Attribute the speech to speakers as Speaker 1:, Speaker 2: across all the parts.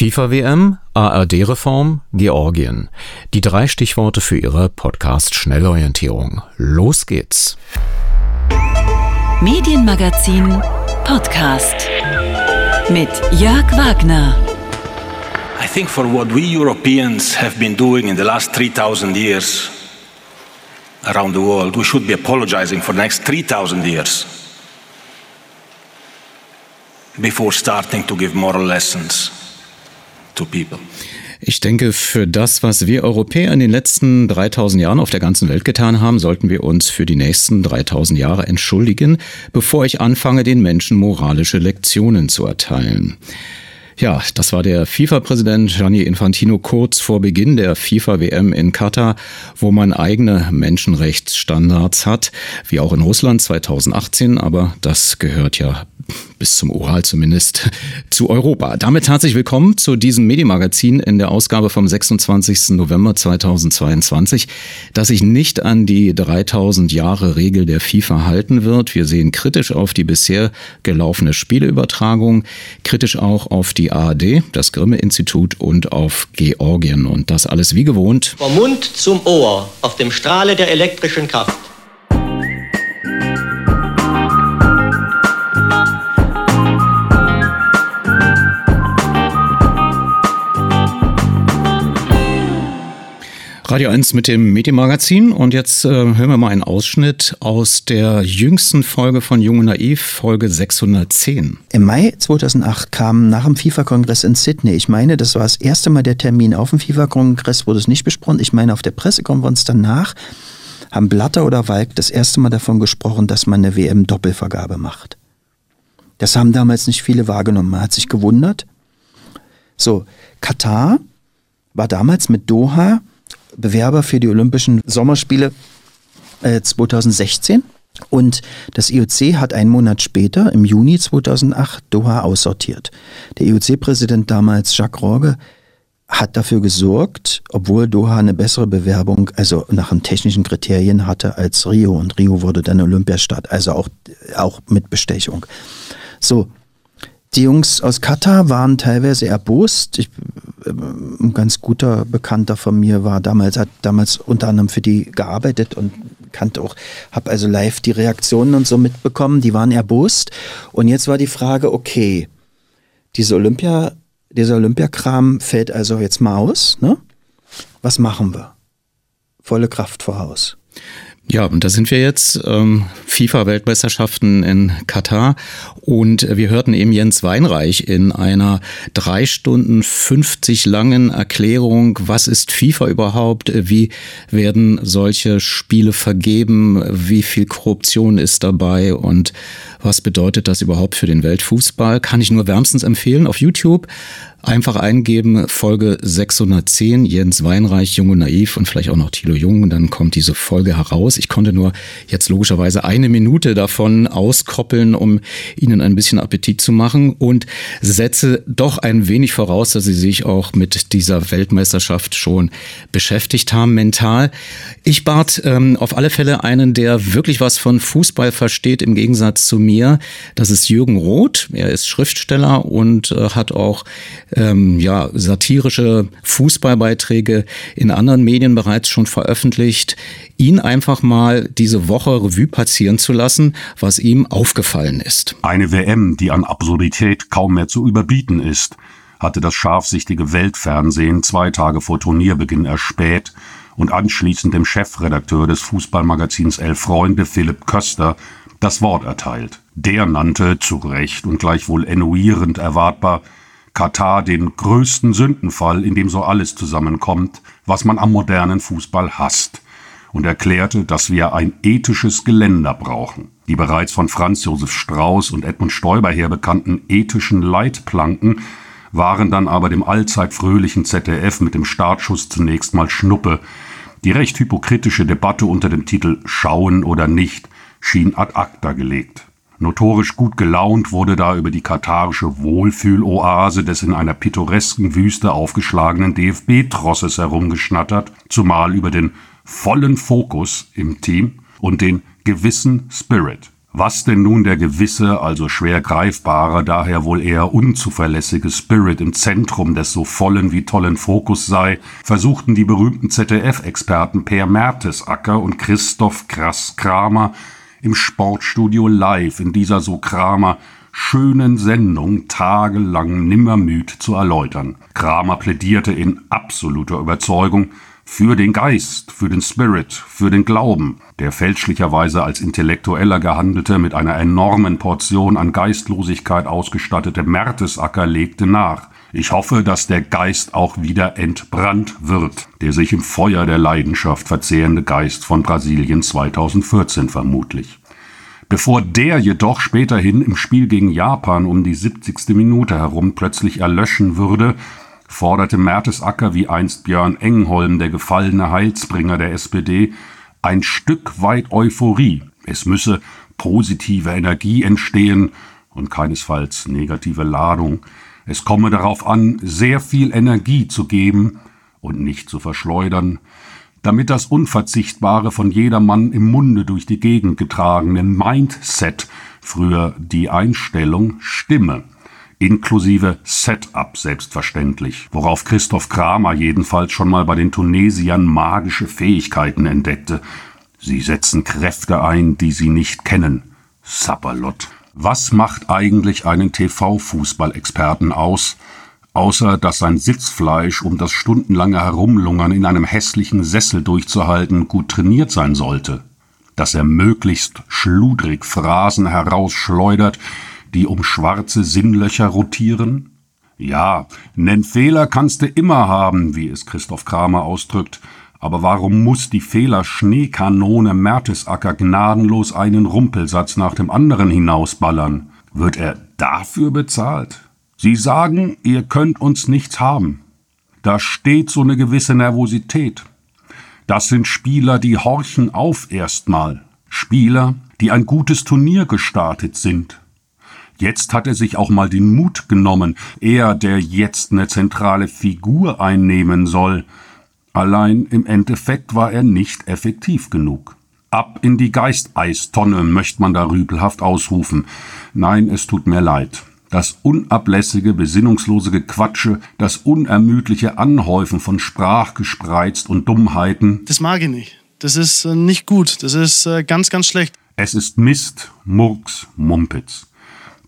Speaker 1: FIFA-WM, ARD-Reform, Georgien. Die drei Stichworte für Ihre Podcast-Schnellorientierung. Los geht's.
Speaker 2: Medienmagazin Podcast mit Jörg Wagner.
Speaker 3: I think for what we Europeans have been doing in the last 3000 years around the world, we should be apologizing for the next 3000 years before starting to give moral lessons to people.
Speaker 1: Ich denke, für das, was wir Europäer in den letzten 3000 Jahren auf der ganzen Welt getan haben, sollten wir uns für die nächsten 3000 Jahre entschuldigen, bevor ich anfange, den Menschen moralische Lektionen zu erteilen. Ja, das war der FIFA-Präsident Gianni Infantino kurz vor Beginn der FIFA-WM in Katar, wo man eigene Menschenrechtsstandards hat, wie auch in Russland 2018, aber das gehört ja bis zum Ural zumindest, zu Europa. Damit herzlich willkommen zu diesem Medienmagazin in der Ausgabe vom 26. November 2022, das sich nicht an die 3000 Jahre Regel der FIFA halten wird. Wir sehen kritisch auf die bisher gelaufene Spieleübertragung, kritisch auch auf die ARD, das Grimme-Institut und auf Georgien. Und das alles wie gewohnt.
Speaker 4: Vom Mund zum Ohr auf dem Strahle der elektrischen Kraft.
Speaker 1: Radio 1 mit dem Medienmagazin und jetzt äh, hören wir mal einen Ausschnitt aus der jüngsten Folge von Jung und Naiv, Folge 610.
Speaker 5: Im Mai 2008 kam nach dem FIFA-Kongress in Sydney, ich meine, das war das erste Mal der Termin auf dem FIFA-Kongress, wurde es nicht besprochen, ich meine auf der Pressekonferenz danach haben Blatter oder Walk das erste Mal davon gesprochen, dass man eine WM-Doppelvergabe macht. Das haben damals nicht viele wahrgenommen, man hat sich gewundert. So, Katar war damals mit Doha Bewerber für die Olympischen Sommerspiele äh, 2016. Und das IOC hat einen Monat später, im Juni 2008, Doha aussortiert. Der IOC-Präsident damals, Jacques Rorge, hat dafür gesorgt, obwohl Doha eine bessere Bewerbung, also nach den technischen Kriterien hatte als Rio. Und Rio wurde dann Olympiastadt, also auch, auch mit Bestechung. So, die Jungs aus Katar waren teilweise erbost. Ich, äh, ein ganz guter Bekannter von mir war damals, hat damals unter anderem für die gearbeitet und kannte auch, habe also live die Reaktionen und so mitbekommen. Die waren erbost. Und jetzt war die Frage, okay, diese Olympia, dieser Olympiakram fällt also jetzt mal aus. Ne? Was machen wir? Volle Kraft voraus.
Speaker 1: Ja, und da sind wir jetzt, ähm, FIFA-Weltmeisterschaften in Katar. Und wir hörten eben Jens Weinreich in einer drei Stunden 50 langen Erklärung, was ist FIFA überhaupt, wie werden solche Spiele vergeben, wie viel Korruption ist dabei und was bedeutet das überhaupt für den Weltfußball. Kann ich nur wärmstens empfehlen auf YouTube. Einfach eingeben, Folge 610, Jens Weinreich, Jung und Naiv und vielleicht auch noch Thilo Jung, dann kommt diese Folge heraus. Ich konnte nur jetzt logischerweise eine Minute davon auskoppeln, um Ihnen ein bisschen Appetit zu machen und setze doch ein wenig voraus, dass Sie sich auch mit dieser Weltmeisterschaft schon beschäftigt haben, mental. Ich bat ähm, auf alle Fälle einen, der wirklich was von Fußball versteht, im Gegensatz zu mir. Das ist Jürgen Roth. Er ist Schriftsteller und äh, hat auch ähm, ja, satirische Fußballbeiträge in anderen Medien bereits schon veröffentlicht, ihn einfach mal diese Woche Revue passieren zu lassen, was ihm aufgefallen ist.
Speaker 6: Eine WM, die an Absurdität kaum mehr zu überbieten ist, hatte das scharfsichtige Weltfernsehen zwei Tage vor Turnierbeginn erspäht und anschließend dem Chefredakteur des Fußballmagazins Elf Freunde, Philipp Köster, das Wort erteilt. Der nannte, zu Recht und gleichwohl ennuierend erwartbar, Katar den größten Sündenfall, in dem so alles zusammenkommt, was man am modernen Fußball hasst, und erklärte, dass wir ein ethisches Geländer brauchen. Die bereits von Franz Josef Strauß und Edmund Stoiber her bekannten ethischen Leitplanken waren dann aber dem allzeit fröhlichen ZDF mit dem Startschuss zunächst mal Schnuppe. Die recht hypokritische Debatte unter dem Titel Schauen oder nicht schien ad acta gelegt. Notorisch gut gelaunt wurde da über die katarische Wohlfühloase des in einer pittoresken Wüste aufgeschlagenen DFB-Trosses herumgeschnattert, zumal über den vollen Fokus im Team und den gewissen Spirit. Was denn nun der gewisse, also schwer greifbare, daher wohl eher unzuverlässige Spirit im Zentrum des so vollen wie tollen Fokus sei, versuchten die berühmten ZDF-Experten Per Mertesacker und Christoph Krass-Kramer im Sportstudio live in dieser so Kramer schönen Sendung tagelang nimmermüd zu erläutern. Kramer plädierte in absoluter Überzeugung für den Geist, für den Spirit, für den Glauben. Der fälschlicherweise als Intellektueller gehandelte, mit einer enormen Portion an Geistlosigkeit ausgestattete Mertesacker legte nach. Ich hoffe, dass der Geist auch wieder entbrannt wird, der sich im Feuer der Leidenschaft verzehrende Geist von Brasilien 2014 vermutlich. Bevor der jedoch späterhin im Spiel gegen Japan um die 70. Minute herum plötzlich erlöschen würde, forderte Mertesacker wie einst Björn Engholm, der gefallene Heilsbringer der SPD, ein Stück weit Euphorie. Es müsse positive Energie entstehen und keinesfalls negative Ladung. Es komme darauf an, sehr viel Energie zu geben und nicht zu verschleudern, damit das Unverzichtbare von jedermann im Munde durch die Gegend getragene Mindset, früher die Einstellung, stimme inklusive Setup selbstverständlich, worauf Christoph Kramer jedenfalls schon mal bei den Tunesiern magische Fähigkeiten entdeckte. Sie setzen Kräfte ein, die sie nicht kennen. Sapperlot. Was macht eigentlich einen TV-Fußballexperten aus, außer dass sein Sitzfleisch, um das stundenlange Herumlungern in einem hässlichen Sessel durchzuhalten, gut trainiert sein sollte? Dass er möglichst schludrig Phrasen herausschleudert, die um schwarze Sinnlöcher rotieren? Ja, nen Fehler kannst du immer haben, wie es Christoph Kramer ausdrückt, aber warum muss die Fehler-Schneekanone Mertesacker gnadenlos einen Rumpelsatz nach dem anderen hinausballern? Wird er dafür bezahlt? Sie sagen, ihr könnt uns nichts haben. Da steht so eine gewisse Nervosität. Das sind Spieler, die horchen auf erstmal. Spieler, die ein gutes Turnier gestartet sind. Jetzt hat er sich auch mal den Mut genommen, er, der jetzt eine zentrale Figur einnehmen soll. Allein im Endeffekt war er nicht effektiv genug. Ab in die Geisteistonne möchte man da rüpelhaft ausrufen. Nein, es tut mir leid. Das unablässige, besinnungslose Gequatsche, das unermüdliche Anhäufen von Sprachgespreizt und Dummheiten.
Speaker 7: Das mag ich nicht. Das ist äh, nicht gut. Das ist äh, ganz, ganz schlecht.
Speaker 6: Es ist Mist, Murks, Mumpitz.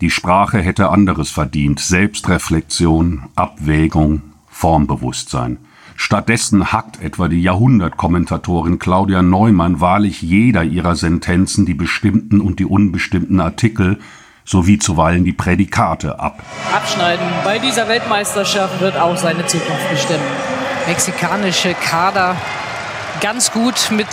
Speaker 6: Die Sprache hätte anderes verdient, Selbstreflexion, Abwägung, Formbewusstsein. Stattdessen hackt etwa die Jahrhundertkommentatorin Claudia Neumann wahrlich jeder ihrer Sentenzen die bestimmten und die unbestimmten Artikel sowie zuweilen die Prädikate ab.
Speaker 8: Abschneiden bei dieser Weltmeisterschaft wird auch seine Zukunft bestimmen. Mexikanische Kader ganz gut mit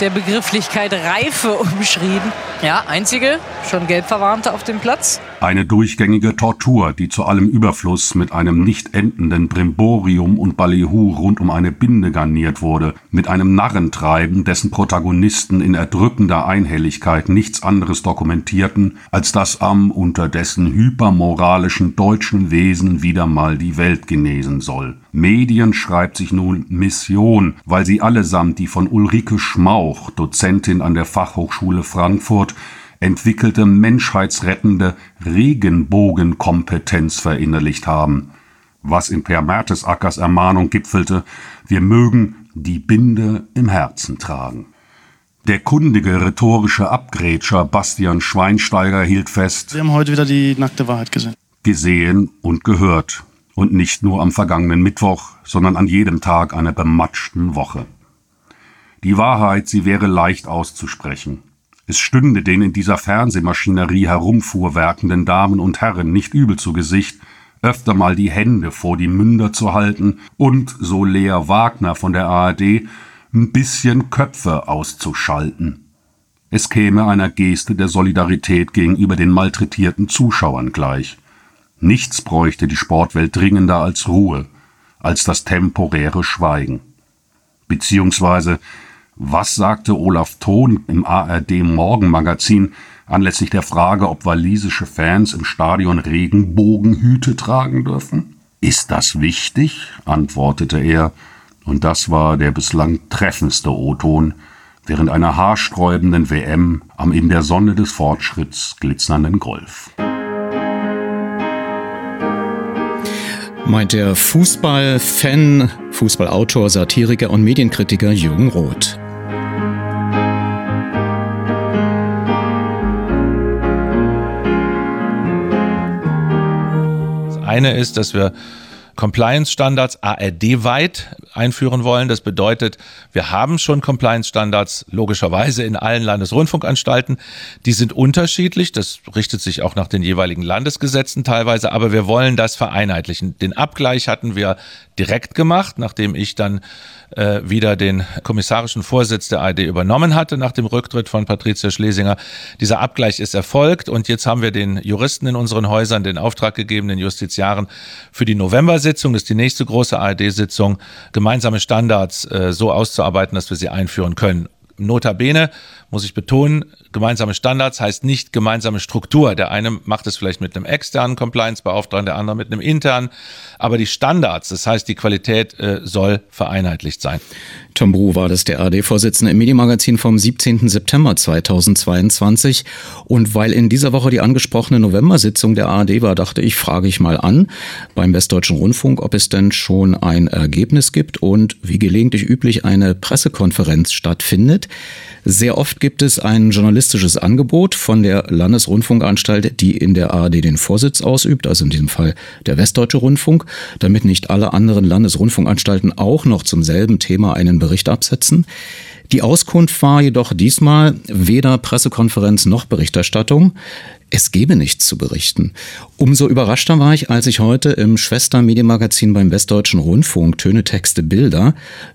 Speaker 8: der Begrifflichkeit Reife umschrieben. Ja, einzige, schon Gelbverwarnte auf dem Platz.
Speaker 6: Eine durchgängige Tortur, die zu allem Überfluss mit einem nicht endenden Brimborium und Ballyhoo rund um eine Binde garniert wurde, mit einem Narrentreiben, dessen Protagonisten in erdrückender Einhelligkeit nichts anderes dokumentierten, als dass am unterdessen hypermoralischen deutschen Wesen wieder mal die Welt genesen soll. Medien schreibt sich nun Mission, weil sie allesamt die von Ulrike Schmauch, Dozentin an der Fachhochschule Frankfurt, entwickelte menschheitsrettende Regenbogenkompetenz verinnerlicht haben, was in Per Mertesackers Ermahnung gipfelte, wir mögen die Binde im Herzen tragen. Der kundige rhetorische Abgrätscher Bastian Schweinsteiger hielt fest,
Speaker 7: Wir haben heute wieder die nackte Wahrheit gesehen.
Speaker 6: gesehen und gehört, und nicht nur am vergangenen Mittwoch, sondern an jedem Tag einer bematschten Woche. Die Wahrheit, sie wäre leicht auszusprechen. Es stünde den in dieser Fernsehmaschinerie herumfuhrwerkenden Damen und Herren nicht übel zu Gesicht, öfter mal die Hände vor die Münder zu halten und, so Lea Wagner von der ARD, ein bisschen Köpfe auszuschalten. Es käme einer Geste der Solidarität gegenüber den malträtierten Zuschauern gleich. Nichts bräuchte die Sportwelt dringender als Ruhe, als das temporäre Schweigen. Beziehungsweise was sagte Olaf Thon im ARD Morgenmagazin anlässlich der Frage, ob walisische Fans im Stadion Regenbogenhüte tragen dürfen? Ist das wichtig? antwortete er, und das war der bislang treffendste O-Ton. während einer haarsträubenden WM am in der Sonne des Fortschritts glitzernden Golf.
Speaker 1: Meint der Fußballfan, Fußballautor, Satiriker und Medienkritiker Jürgen Roth.
Speaker 9: Das eine ist, dass wir Compliance-Standards ARD-weit einführen wollen. Das bedeutet, wir haben schon Compliance-Standards logischerweise in allen Landesrundfunkanstalten. Die sind unterschiedlich. Das richtet sich auch nach den jeweiligen Landesgesetzen teilweise. Aber wir wollen das vereinheitlichen. Den Abgleich hatten wir direkt gemacht, nachdem ich dann äh, wieder den kommissarischen Vorsitz der ARD übernommen hatte nach dem Rücktritt von Patricia Schlesinger. Dieser Abgleich ist erfolgt und jetzt haben wir den Juristen in unseren Häusern den Auftrag gegeben, den Justiziaren für die November-Sitzung, das ist die nächste große ARD-Sitzung, gemeinsame Standards äh, so auszuarbeiten, dass wir sie einführen können. Notabene muss ich betonen, gemeinsame Standards heißt nicht gemeinsame Struktur. Der eine macht es vielleicht mit einem externen Compliance-Beauftragten, der andere mit einem internen. Aber die Standards, das heißt, die Qualität äh, soll vereinheitlicht sein.
Speaker 1: Tom Bru war das der ARD-Vorsitzende im Medienmagazin vom 17. September 2022. Und weil in dieser Woche die angesprochene November-Sitzung der ARD war, dachte ich, frage ich mal an beim Westdeutschen Rundfunk, ob es denn schon ein Ergebnis gibt und wie gelegentlich üblich eine Pressekonferenz stattfindet. Sehr oft gibt es ein journalistisches Angebot von der Landesrundfunkanstalt, die in der ARD den Vorsitz ausübt, also in diesem Fall der Westdeutsche Rundfunk, damit nicht alle anderen Landesrundfunkanstalten auch noch zum selben Thema einen Bericht absetzen. Die Auskunft war jedoch diesmal weder Pressekonferenz noch Berichterstattung. Es gebe nichts zu berichten. Umso überraschter war ich, als ich heute im Schwestermedienmagazin beim Westdeutschen Rundfunk Töne, Texte, Bilder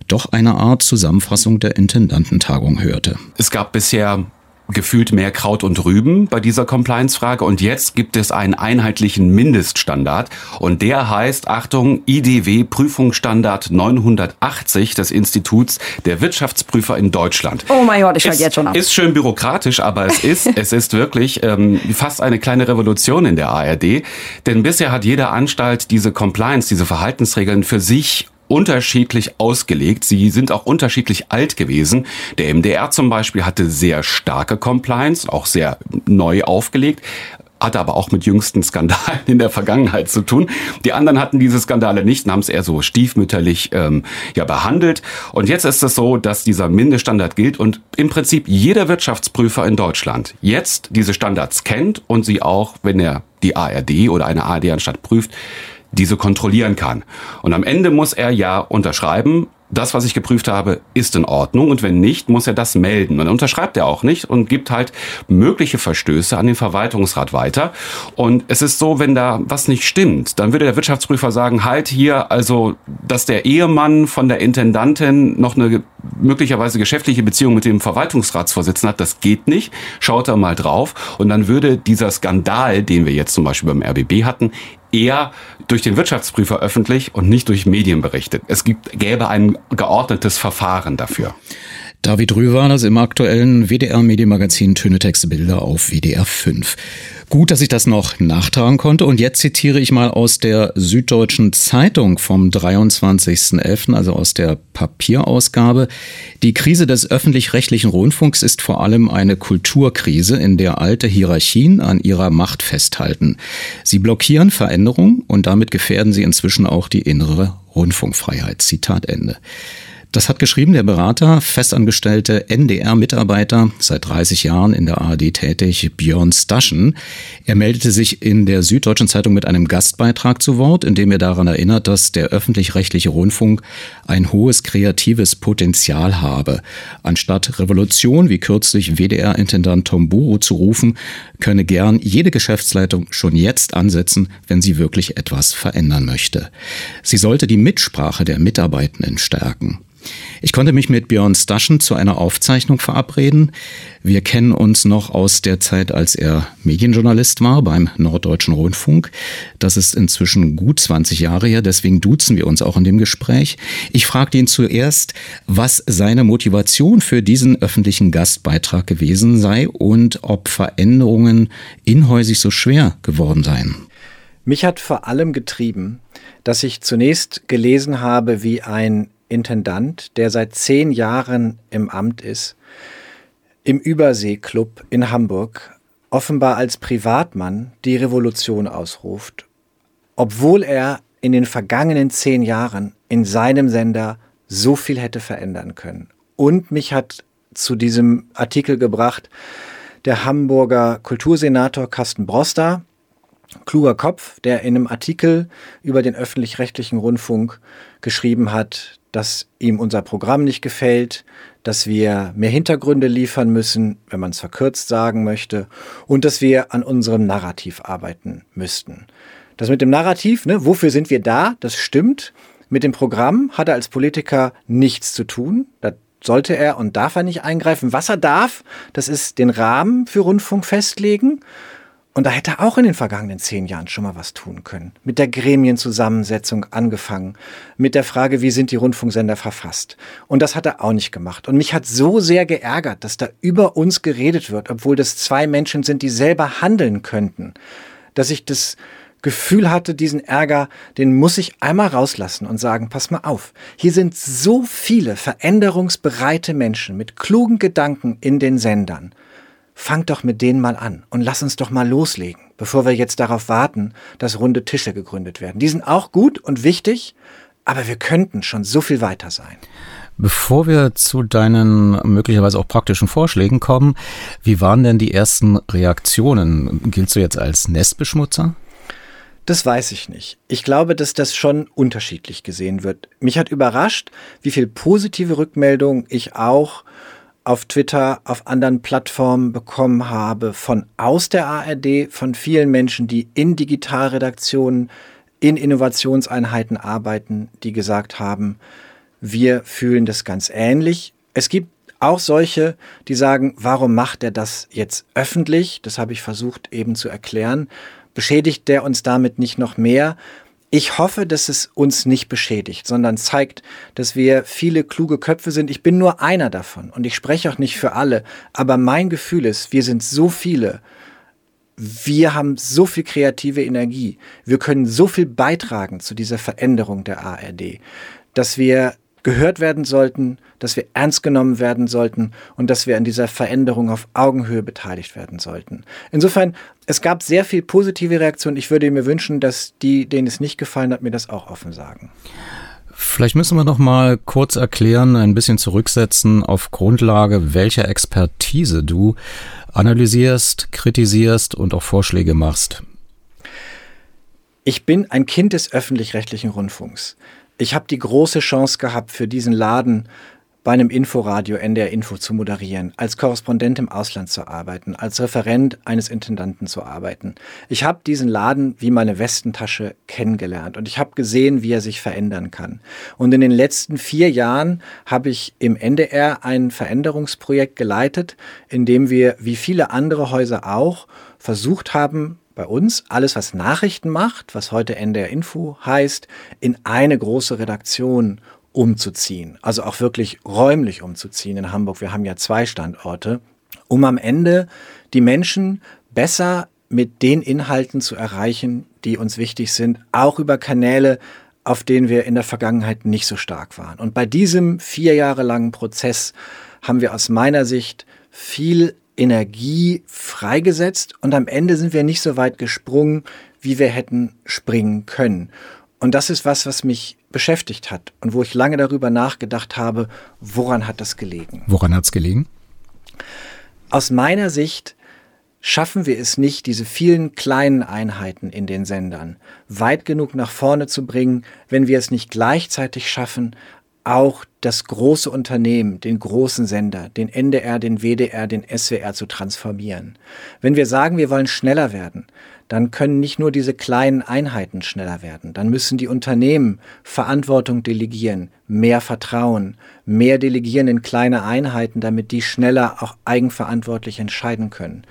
Speaker 1: doch eine Art Zusammenfassung der Intendantentagung hörte.
Speaker 10: Es gab bisher gefühlt mehr Kraut und Rüben bei dieser Compliance-Frage und jetzt gibt es einen einheitlichen Mindeststandard und der heißt, Achtung, IDW Prüfungsstandard 980 des Instituts der Wirtschaftsprüfer in Deutschland.
Speaker 11: Oh mein Gott, ich schalte jetzt schon ab.
Speaker 10: Ist schön bürokratisch, aber es ist, es ist wirklich ähm, fast eine kleine Revolution in der ARD, denn bisher hat jede Anstalt diese Compliance, diese Verhaltensregeln für sich unterschiedlich ausgelegt. Sie sind auch unterschiedlich alt gewesen. Der MDR zum Beispiel hatte sehr starke Compliance, auch sehr neu aufgelegt hatte aber auch mit jüngsten Skandalen in der Vergangenheit zu tun. Die anderen hatten diese Skandale nicht und haben es eher so stiefmütterlich ähm, ja behandelt. Und jetzt ist es so, dass dieser Mindeststandard gilt und im Prinzip jeder Wirtschaftsprüfer in Deutschland jetzt diese Standards kennt und sie auch, wenn er die ARD oder eine ARD-Anstalt prüft, diese kontrollieren kann. Und am Ende muss er ja unterschreiben, das, was ich geprüft habe, ist in Ordnung und wenn nicht, muss er das melden. Und dann unterschreibt er auch nicht und gibt halt mögliche Verstöße an den Verwaltungsrat weiter. Und es ist so, wenn da was nicht stimmt, dann würde der Wirtschaftsprüfer sagen, halt hier, also, dass der Ehemann von der Intendantin noch eine möglicherweise geschäftliche Beziehung mit dem Verwaltungsratsvorsitzenden hat, das geht nicht. Schaut da mal drauf. Und dann würde dieser Skandal, den wir jetzt zum Beispiel beim RBB hatten, eher durch den Wirtschaftsprüfer öffentlich und nicht durch Medien berichtet. Es gibt, gäbe ein geordnetes Verfahren dafür.
Speaker 1: David Rüh war das im aktuellen WDR-Medienmagazin Töne Texte Bilder auf WDR 5. Gut, dass ich das noch nachtragen konnte. Und jetzt zitiere ich mal aus der Süddeutschen Zeitung vom 23.11., also aus der Papierausgabe. Die Krise des öffentlich-rechtlichen Rundfunks ist vor allem eine Kulturkrise, in der alte Hierarchien an ihrer Macht festhalten. Sie blockieren Veränderung und damit gefährden sie inzwischen auch die innere Rundfunkfreiheit. Zitat Ende. Das hat geschrieben der Berater, festangestellte NDR-Mitarbeiter, seit 30 Jahren in der ARD tätig, Björn Staschen. Er meldete sich in der Süddeutschen Zeitung mit einem Gastbeitrag zu Wort, in dem er daran erinnert, dass der öffentlich-rechtliche Rundfunk ein hohes kreatives Potenzial habe. Anstatt Revolution, wie kürzlich WDR-Intendant Tom Buru zu rufen, könne gern jede Geschäftsleitung schon jetzt ansetzen, wenn sie wirklich etwas verändern möchte. Sie sollte die Mitsprache der Mitarbeitenden stärken. Ich konnte mich mit Björn Staschen zu einer Aufzeichnung verabreden. Wir kennen uns noch aus der Zeit, als er Medienjournalist war beim Norddeutschen Rundfunk. Das ist inzwischen gut 20 Jahre her, deswegen duzen wir uns auch in dem Gespräch. Ich fragte ihn zuerst, was seine Motivation für diesen öffentlichen Gastbeitrag gewesen sei und ob Veränderungen inhäusig so schwer geworden seien.
Speaker 12: Mich hat vor allem getrieben, dass ich zunächst gelesen habe, wie ein
Speaker 11: Intendant, der seit zehn Jahren im Amt ist, im Überseeklub in Hamburg offenbar als Privatmann die Revolution ausruft, obwohl er in den vergangenen zehn Jahren in seinem Sender so viel hätte verändern können. Und mich hat zu diesem Artikel gebracht der Hamburger Kultursenator Carsten Broster, kluger Kopf, der in einem Artikel über den öffentlich-rechtlichen Rundfunk geschrieben hat, dass ihm unser Programm nicht gefällt, dass wir mehr Hintergründe liefern müssen, wenn man es verkürzt sagen möchte, und dass wir an unserem Narrativ arbeiten müssten. Das mit dem Narrativ, ne, wofür sind wir da? Das stimmt. Mit dem Programm hat er als Politiker nichts zu tun. Da sollte er und darf er nicht eingreifen. Was er darf, das ist den Rahmen für Rundfunk festlegen. Und da hätte er auch in den vergangenen zehn Jahren schon mal was tun können. Mit der Gremienzusammensetzung angefangen, mit der Frage, wie sind die Rundfunksender verfasst. Und das hat er auch nicht gemacht. Und mich hat so sehr geärgert, dass da über uns geredet wird, obwohl das zwei Menschen sind, die selber handeln könnten, dass ich das Gefühl hatte, diesen Ärger, den muss ich einmal rauslassen und sagen, pass mal auf, hier sind so viele veränderungsbereite Menschen mit klugen Gedanken in den Sendern. Fang doch mit denen mal an und lass uns doch mal loslegen, bevor wir jetzt darauf warten, dass runde Tische gegründet werden. Die sind auch gut und wichtig, aber wir könnten schon so viel weiter sein.
Speaker 1: Bevor wir zu deinen möglicherweise auch praktischen Vorschlägen kommen, wie waren denn die ersten Reaktionen? Giltst du jetzt als Nestbeschmutzer?
Speaker 11: Das weiß ich nicht. Ich glaube, dass das schon unterschiedlich gesehen wird. Mich hat überrascht, wie viel positive Rückmeldungen ich auch auf Twitter, auf anderen Plattformen bekommen habe von aus der ARD, von vielen Menschen, die in Digitalredaktionen, in Innovationseinheiten arbeiten, die gesagt haben, wir fühlen das ganz ähnlich. Es gibt auch solche, die sagen, warum macht er das jetzt öffentlich? Das habe ich versucht eben zu erklären beschädigt der uns damit nicht noch mehr? Ich hoffe, dass es uns nicht beschädigt, sondern zeigt, dass wir viele kluge Köpfe sind. Ich bin nur einer davon und ich spreche auch nicht für alle, aber mein Gefühl ist, wir sind so viele. Wir haben so viel kreative Energie. Wir können so viel beitragen zu dieser Veränderung der ARD, dass wir gehört werden sollten, dass wir ernst genommen werden sollten und dass wir an dieser Veränderung auf Augenhöhe beteiligt werden sollten. Insofern, es gab sehr viel positive Reaktionen. Ich würde mir wünschen, dass die, denen es nicht gefallen hat, mir das auch offen sagen.
Speaker 1: Vielleicht müssen wir noch mal kurz erklären, ein bisschen zurücksetzen, auf Grundlage welcher Expertise du analysierst, kritisierst und auch Vorschläge machst.
Speaker 11: Ich bin ein Kind des öffentlich-rechtlichen Rundfunks. Ich habe die große Chance gehabt, für diesen Laden bei einem Inforadio NDR Info zu moderieren, als Korrespondent im Ausland zu arbeiten, als Referent eines Intendanten zu arbeiten. Ich habe diesen Laden wie meine Westentasche kennengelernt und ich habe gesehen, wie er sich verändern kann. Und in den letzten vier Jahren habe ich im NDR ein Veränderungsprojekt geleitet, in dem wir, wie viele andere Häuser auch, versucht haben, bei uns alles, was Nachrichten macht, was heute NDR Info heißt, in eine große Redaktion umzuziehen. Also auch wirklich räumlich umzuziehen in Hamburg. Wir haben ja zwei Standorte, um am Ende die Menschen besser mit den Inhalten zu erreichen, die uns wichtig sind, auch über Kanäle, auf denen wir in der Vergangenheit nicht so stark waren. Und bei diesem vier Jahre langen Prozess haben wir aus meiner Sicht viel Energie freigesetzt und am Ende sind wir nicht so weit gesprungen, wie wir hätten springen können. Und das ist was, was mich beschäftigt hat und wo ich lange darüber nachgedacht habe, woran hat das gelegen?
Speaker 1: Woran hat es gelegen?
Speaker 11: Aus meiner Sicht schaffen wir es nicht, diese vielen kleinen Einheiten in den Sendern weit genug nach vorne zu bringen, wenn wir es nicht gleichzeitig schaffen, auch das große Unternehmen, den großen Sender, den NDR, den WDR, den SWR zu transformieren. Wenn wir sagen, wir wollen schneller werden, dann können nicht nur diese kleinen Einheiten schneller werden. Dann müssen die Unternehmen Verantwortung delegieren, mehr Vertrauen, mehr delegieren in kleine Einheiten, damit die schneller auch eigenverantwortlich entscheiden können.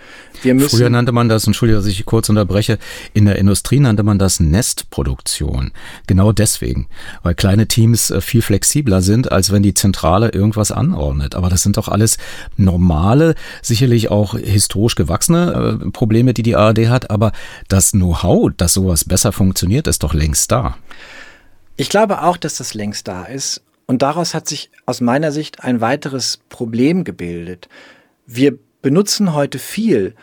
Speaker 1: Wir müssen Früher nannte man das, entschuldige, dass ich kurz unterbreche, in der Industrie nannte man das Nestproduktion. Genau deswegen, weil kleine Teams äh, viel flexibler sind, als wenn die Zentrale irgendwas anordnet. Aber das sind doch alles normale, sicherlich auch historisch gewachsene äh, Probleme, die die ARD hat. Aber das Know-how, dass sowas besser funktioniert, ist doch längst da.
Speaker 11: Ich glaube auch, dass das längst da ist. Und daraus hat sich aus meiner Sicht ein weiteres Problem gebildet. Wir benutzen heute viel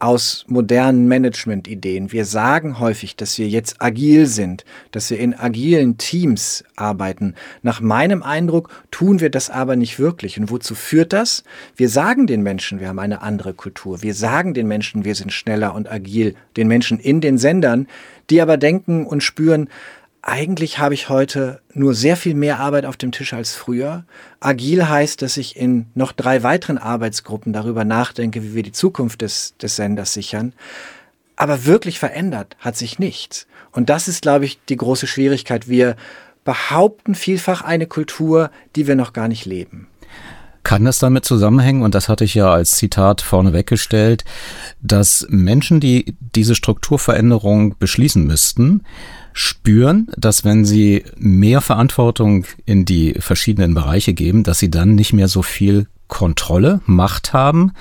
Speaker 11: aus modernen Management-Ideen. Wir sagen häufig, dass wir jetzt agil sind, dass wir in agilen Teams arbeiten. Nach meinem Eindruck tun wir das aber nicht wirklich. Und wozu führt das? Wir sagen den Menschen, wir haben eine andere Kultur. Wir sagen den Menschen, wir sind schneller und agil. Den Menschen in den Sendern, die aber denken und spüren, eigentlich habe ich heute nur sehr viel mehr Arbeit auf dem Tisch als früher. Agil heißt, dass ich in noch drei weiteren Arbeitsgruppen darüber nachdenke, wie wir die Zukunft des, des Senders sichern. Aber wirklich verändert hat sich nichts. Und das ist, glaube ich, die große Schwierigkeit. Wir behaupten vielfach eine Kultur, die wir noch gar nicht leben.
Speaker 1: Kann das damit zusammenhängen, und das hatte ich ja als Zitat vorne weggestellt, dass Menschen, die diese Strukturveränderung beschließen müssten, spüren, dass wenn sie mehr Verantwortung in die verschiedenen Bereiche geben, dass sie dann nicht mehr so viel Kontrolle, Macht haben,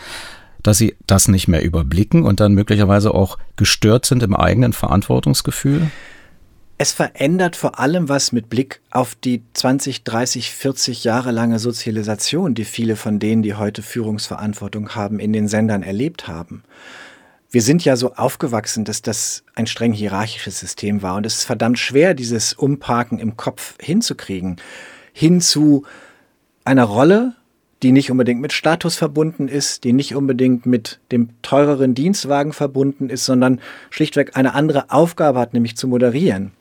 Speaker 1: dass sie das nicht mehr überblicken und dann möglicherweise auch gestört sind im eigenen Verantwortungsgefühl?
Speaker 11: Es verändert vor allem was mit Blick auf die 20, 30, 40 Jahre lange Sozialisation, die viele von denen, die heute Führungsverantwortung haben, in den Sendern erlebt haben wir sind ja so aufgewachsen, dass das ein streng hierarchisches System war. Und es ist verdammt schwer, dieses Umparken im Kopf hinzukriegen. Hin zu einer Rolle, die nicht unbedingt mit Status verbunden ist, die nicht unbedingt mit dem teureren Dienstwagen verbunden ist, sondern schlichtweg eine andere Aufgabe hat, nämlich zu moderieren.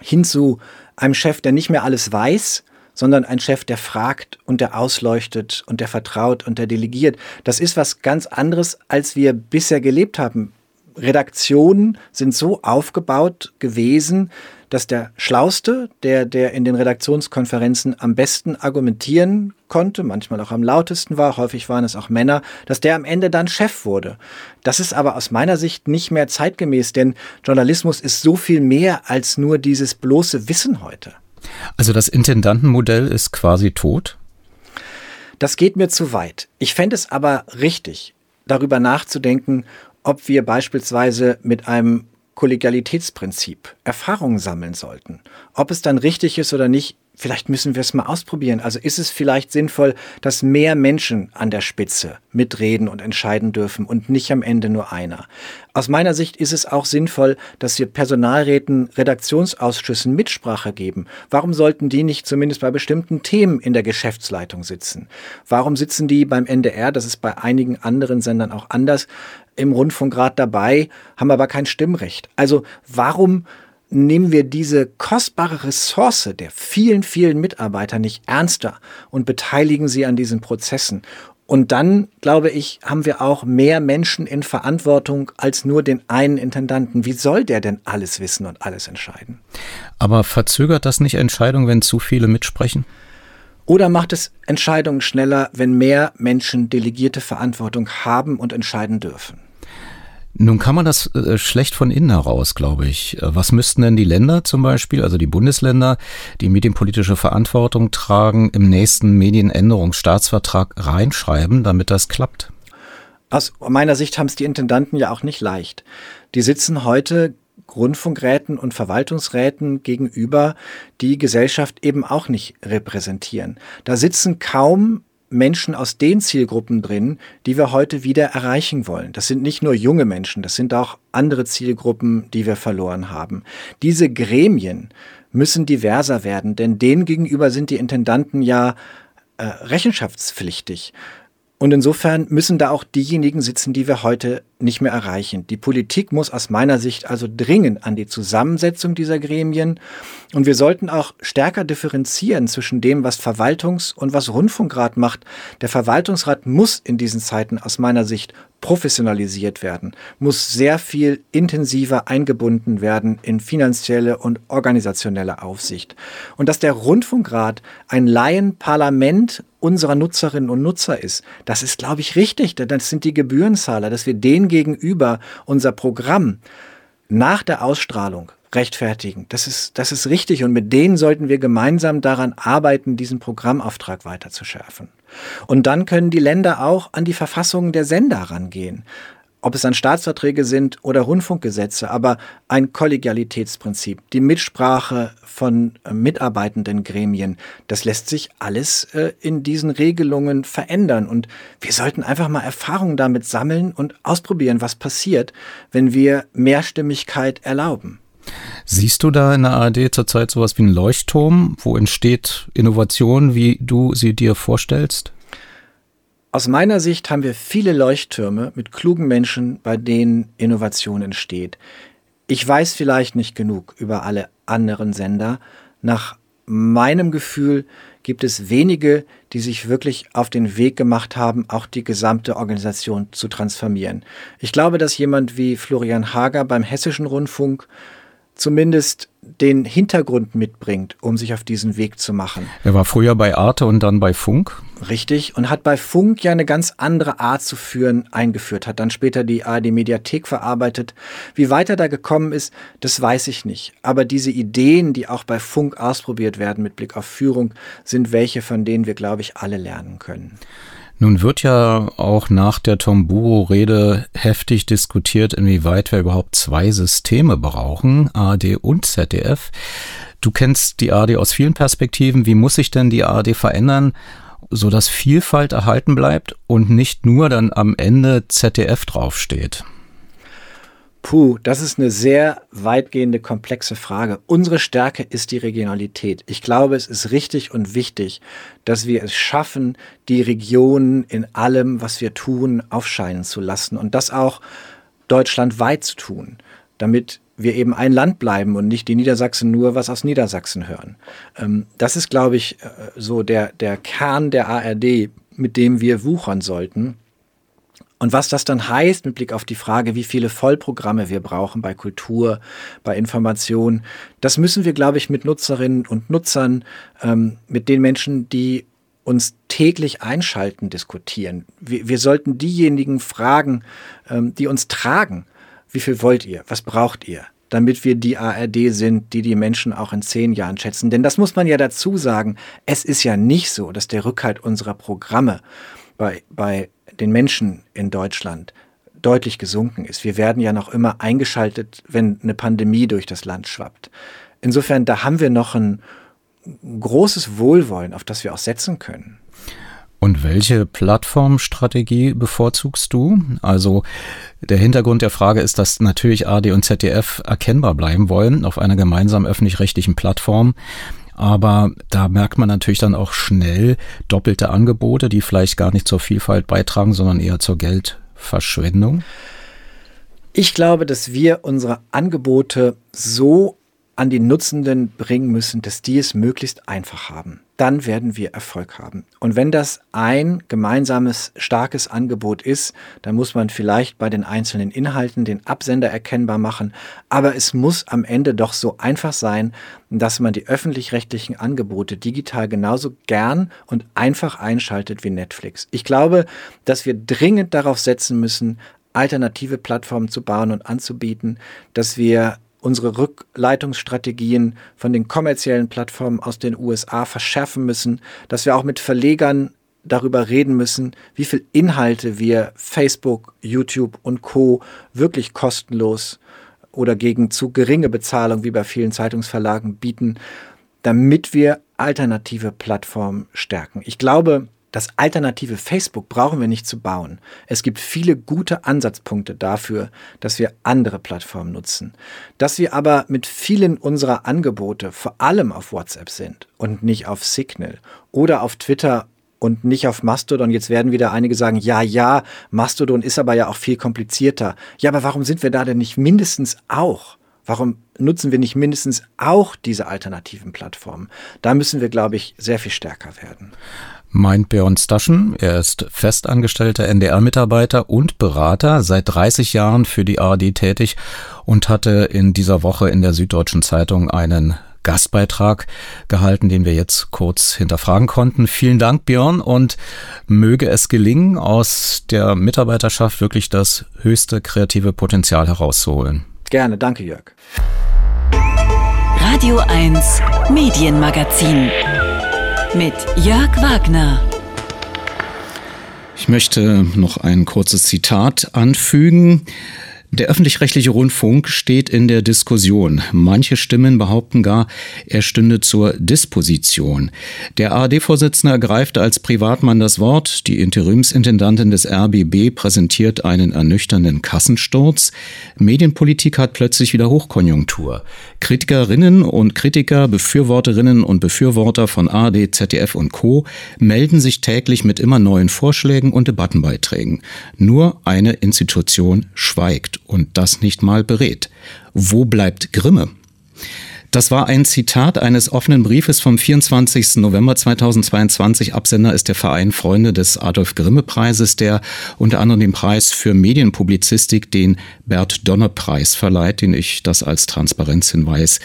Speaker 11: Hin zu einem Chef, der nicht mehr alles weiß, sondern ein Chef, der fragt und der ausleuchtet und der vertraut und der delegiert. Das ist was ganz anderes, als wir bisher gelebt haben. Redaktionen sind so aufgebaut gewesen, dass der Schlauste, der, der in den Redaktionskonferenzen am besten argumentieren konnte, manchmal auch am lautesten war, häufig waren es auch Männer, dass der am Ende dann Chef wurde. Das ist aber aus meiner Sicht nicht mehr zeitgemäß, denn Journalismus ist so viel mehr als nur dieses bloße Wissen heute.
Speaker 1: Also das Intendantenmodell ist quasi tot?
Speaker 11: Das geht mir zu weit. Ich fände es aber richtig, darüber nachzudenken, ob wir beispielsweise mit einem Kollegialitätsprinzip Erfahrungen sammeln sollten. Ob es dann richtig ist oder nicht, vielleicht müssen wir es mal ausprobieren. Also ist es vielleicht sinnvoll, dass mehr Menschen an der Spitze mitreden und entscheiden dürfen und nicht am Ende nur einer. Aus meiner Sicht ist es auch sinnvoll, dass wir Personalräten, Redaktionsausschüssen Mitsprache geben. Warum sollten die nicht zumindest bei bestimmten Themen in der Geschäftsleitung sitzen? Warum sitzen die beim NDR, das ist bei einigen anderen Sendern auch anders, im Rundfunkrat dabei, haben aber kein Stimmrecht? Also warum nehmen wir diese kostbare Ressource der vielen, vielen Mitarbeiter nicht ernster und beteiligen sie an diesen Prozessen. Und dann, glaube ich, haben wir auch mehr Menschen in Verantwortung als nur den einen Intendanten. Wie soll der denn alles wissen und alles entscheiden?
Speaker 1: Aber verzögert das nicht Entscheidungen, wenn zu viele mitsprechen?
Speaker 11: Oder macht es Entscheidungen schneller, wenn mehr Menschen delegierte Verantwortung haben und entscheiden dürfen?
Speaker 1: Nun kann man das äh, schlecht von innen heraus, glaube ich. Äh, was müssten denn die Länder zum Beispiel, also die Bundesländer, die medienpolitische Verantwortung tragen, im nächsten Medienänderungsstaatsvertrag reinschreiben, damit das klappt?
Speaker 11: Aus meiner Sicht haben es die Intendanten ja auch nicht leicht. Die sitzen heute Rundfunkräten und Verwaltungsräten gegenüber, die Gesellschaft eben auch nicht repräsentieren. Da sitzen kaum Menschen aus den Zielgruppen drin, die wir heute wieder erreichen wollen. Das sind nicht nur junge Menschen, das sind auch andere Zielgruppen, die wir verloren haben. Diese Gremien müssen diverser werden, denn denen gegenüber sind die Intendanten ja äh, rechenschaftspflichtig. Und insofern müssen da auch diejenigen sitzen, die wir heute nicht mehr erreichen. Die Politik muss aus meiner Sicht also dringend an die Zusammensetzung dieser Gremien und wir sollten auch stärker differenzieren zwischen dem, was Verwaltungs- und was Rundfunkrat macht. Der Verwaltungsrat muss in diesen Zeiten aus meiner Sicht professionalisiert werden, muss sehr viel intensiver eingebunden werden in finanzielle und organisationelle Aufsicht. Und dass der Rundfunkrat ein Laienparlament unserer Nutzerinnen und Nutzer ist, das ist, glaube ich, richtig. Das sind die Gebührenzahler, dass wir denen gegenüber unser Programm nach der Ausstrahlung rechtfertigen. Das ist, das ist richtig und mit denen sollten wir gemeinsam daran arbeiten, diesen Programmauftrag weiter zu schärfen. Und dann können die Länder auch an die Verfassungen der Sender rangehen. ob es dann Staatsverträge sind oder Rundfunkgesetze, aber ein Kollegialitätsprinzip, die Mitsprache von äh, mitarbeitenden Gremien, das lässt sich alles äh, in diesen Regelungen verändern. Und wir sollten einfach mal Erfahrungen damit sammeln und ausprobieren, was passiert, wenn wir Mehrstimmigkeit erlauben.
Speaker 1: Siehst du da in der ARD zurzeit sowas wie einen Leuchtturm, wo entsteht Innovation, wie du sie dir vorstellst?
Speaker 11: Aus meiner Sicht haben wir viele Leuchttürme mit klugen Menschen, bei denen Innovation entsteht. Ich weiß vielleicht nicht genug über alle anderen Sender. Nach meinem Gefühl gibt es wenige, die sich wirklich auf den Weg gemacht haben, auch die gesamte Organisation zu transformieren. Ich glaube, dass jemand wie Florian Hager beim Hessischen Rundfunk zumindest den Hintergrund mitbringt, um sich auf diesen Weg zu machen.
Speaker 1: Er war früher bei Arte und dann bei Funk.
Speaker 11: Richtig, und hat bei Funk ja eine ganz andere Art zu führen eingeführt, hat dann später die ARD Mediathek verarbeitet. Wie weiter da gekommen ist, das weiß ich nicht. Aber diese Ideen, die auch bei Funk ausprobiert werden mit Blick auf Führung, sind welche, von denen wir, glaube ich, alle lernen können.
Speaker 1: Nun wird ja auch nach der Tomburo-Rede heftig diskutiert, inwieweit wir überhaupt zwei Systeme brauchen, ARD und ZDF. Du kennst die ARD aus vielen Perspektiven. Wie muss sich denn die ARD verändern, sodass Vielfalt erhalten bleibt und nicht nur dann am Ende ZDF draufsteht?
Speaker 11: Puh, das ist eine sehr weitgehende, komplexe Frage. Unsere Stärke ist die Regionalität. Ich glaube, es ist richtig und wichtig, dass wir es schaffen, die Regionen in allem, was wir tun, aufscheinen zu lassen und das auch deutschlandweit zu tun, damit wir eben ein Land bleiben und nicht die Niedersachsen nur was aus Niedersachsen hören. Ähm, das ist, glaube ich, äh, so der, der Kern der ARD, mit dem wir wuchern sollten. Und was das dann heißt mit Blick auf die Frage, wie viele Vollprogramme wir brauchen bei Kultur, bei Information, das müssen wir, glaube ich, mit Nutzerinnen und Nutzern, ähm, mit den Menschen, die uns täglich einschalten, diskutieren. Wir, wir sollten diejenigen fragen, ähm, die uns tragen. Wie viel wollt ihr? Was braucht ihr? damit wir die ARD sind, die die Menschen auch in zehn Jahren schätzen. Denn das muss man ja dazu sagen. Es ist ja nicht so, dass der Rückhalt unserer Programme bei, bei den Menschen in Deutschland deutlich gesunken ist. Wir werden ja noch immer eingeschaltet, wenn eine Pandemie durch das Land schwappt. Insofern, da haben wir noch ein großes Wohlwollen, auf das wir auch setzen können.
Speaker 1: Und welche Plattformstrategie bevorzugst du? Also der Hintergrund der Frage ist, dass natürlich AD und ZDF erkennbar bleiben wollen auf einer gemeinsamen öffentlich-rechtlichen Plattform. Aber da merkt man natürlich dann auch schnell doppelte Angebote, die vielleicht gar nicht zur Vielfalt beitragen, sondern eher zur Geldverschwendung.
Speaker 11: Ich glaube, dass wir unsere Angebote so an die Nutzenden bringen müssen, dass die es möglichst einfach haben. Dann werden wir Erfolg haben. Und wenn das ein gemeinsames, starkes Angebot ist, dann muss man vielleicht bei den einzelnen Inhalten den Absender erkennbar machen. Aber es muss am Ende doch so einfach sein, dass man die öffentlich-rechtlichen Angebote digital genauso gern und einfach einschaltet wie Netflix. Ich glaube, dass wir dringend darauf setzen müssen, alternative Plattformen zu bauen und anzubieten, dass wir unsere Rückleitungsstrategien von den kommerziellen Plattformen aus den USA verschärfen müssen, dass wir auch mit Verlegern darüber reden müssen, wie viel Inhalte wir Facebook, YouTube und Co wirklich kostenlos oder gegen zu geringe Bezahlung wie bei vielen Zeitungsverlagen bieten, damit wir alternative Plattformen stärken. Ich glaube, das alternative Facebook brauchen wir nicht zu bauen. Es gibt viele gute Ansatzpunkte dafür, dass wir andere Plattformen nutzen. Dass wir aber mit vielen unserer Angebote vor allem auf WhatsApp sind und nicht auf Signal oder auf Twitter und nicht auf Mastodon. Jetzt werden wieder einige sagen, ja, ja, Mastodon ist aber ja auch viel komplizierter. Ja, aber warum sind wir da denn nicht mindestens auch? Warum nutzen wir nicht mindestens auch diese alternativen Plattformen? Da müssen wir, glaube ich, sehr viel stärker werden
Speaker 1: meint Björn Staschen. Er ist festangestellter NDR-Mitarbeiter und Berater, seit 30 Jahren für die ARD tätig und hatte in dieser Woche in der Süddeutschen Zeitung einen Gastbeitrag gehalten, den wir jetzt kurz hinterfragen konnten. Vielen Dank, Björn, und möge es gelingen, aus der Mitarbeiterschaft wirklich das höchste kreative Potenzial herauszuholen.
Speaker 11: Gerne, danke, Jörg.
Speaker 2: Radio 1 Medienmagazin mit Jörg Wagner.
Speaker 1: Ich möchte noch ein kurzes Zitat anfügen. Der öffentlich-rechtliche Rundfunk steht in der Diskussion. Manche Stimmen behaupten gar, er stünde zur Disposition. Der ARD-Vorsitzende ergreift als Privatmann das Wort. Die Interimsintendantin des RBB präsentiert einen ernüchternden Kassensturz. Medienpolitik hat plötzlich wieder Hochkonjunktur. Kritikerinnen und Kritiker, Befürworterinnen und Befürworter von ARD, ZDF und Co. melden sich täglich mit immer neuen Vorschlägen und Debattenbeiträgen. Nur eine Institution schweigt und das nicht mal berät. Wo bleibt Grimme? Das war ein Zitat eines offenen Briefes vom 24. November 2022. Absender ist der Verein Freunde des Adolf Grimme Preises, der unter anderem den Preis für Medienpublizistik, den Bert Donner Preis verleiht, den ich das als Transparenzhinweis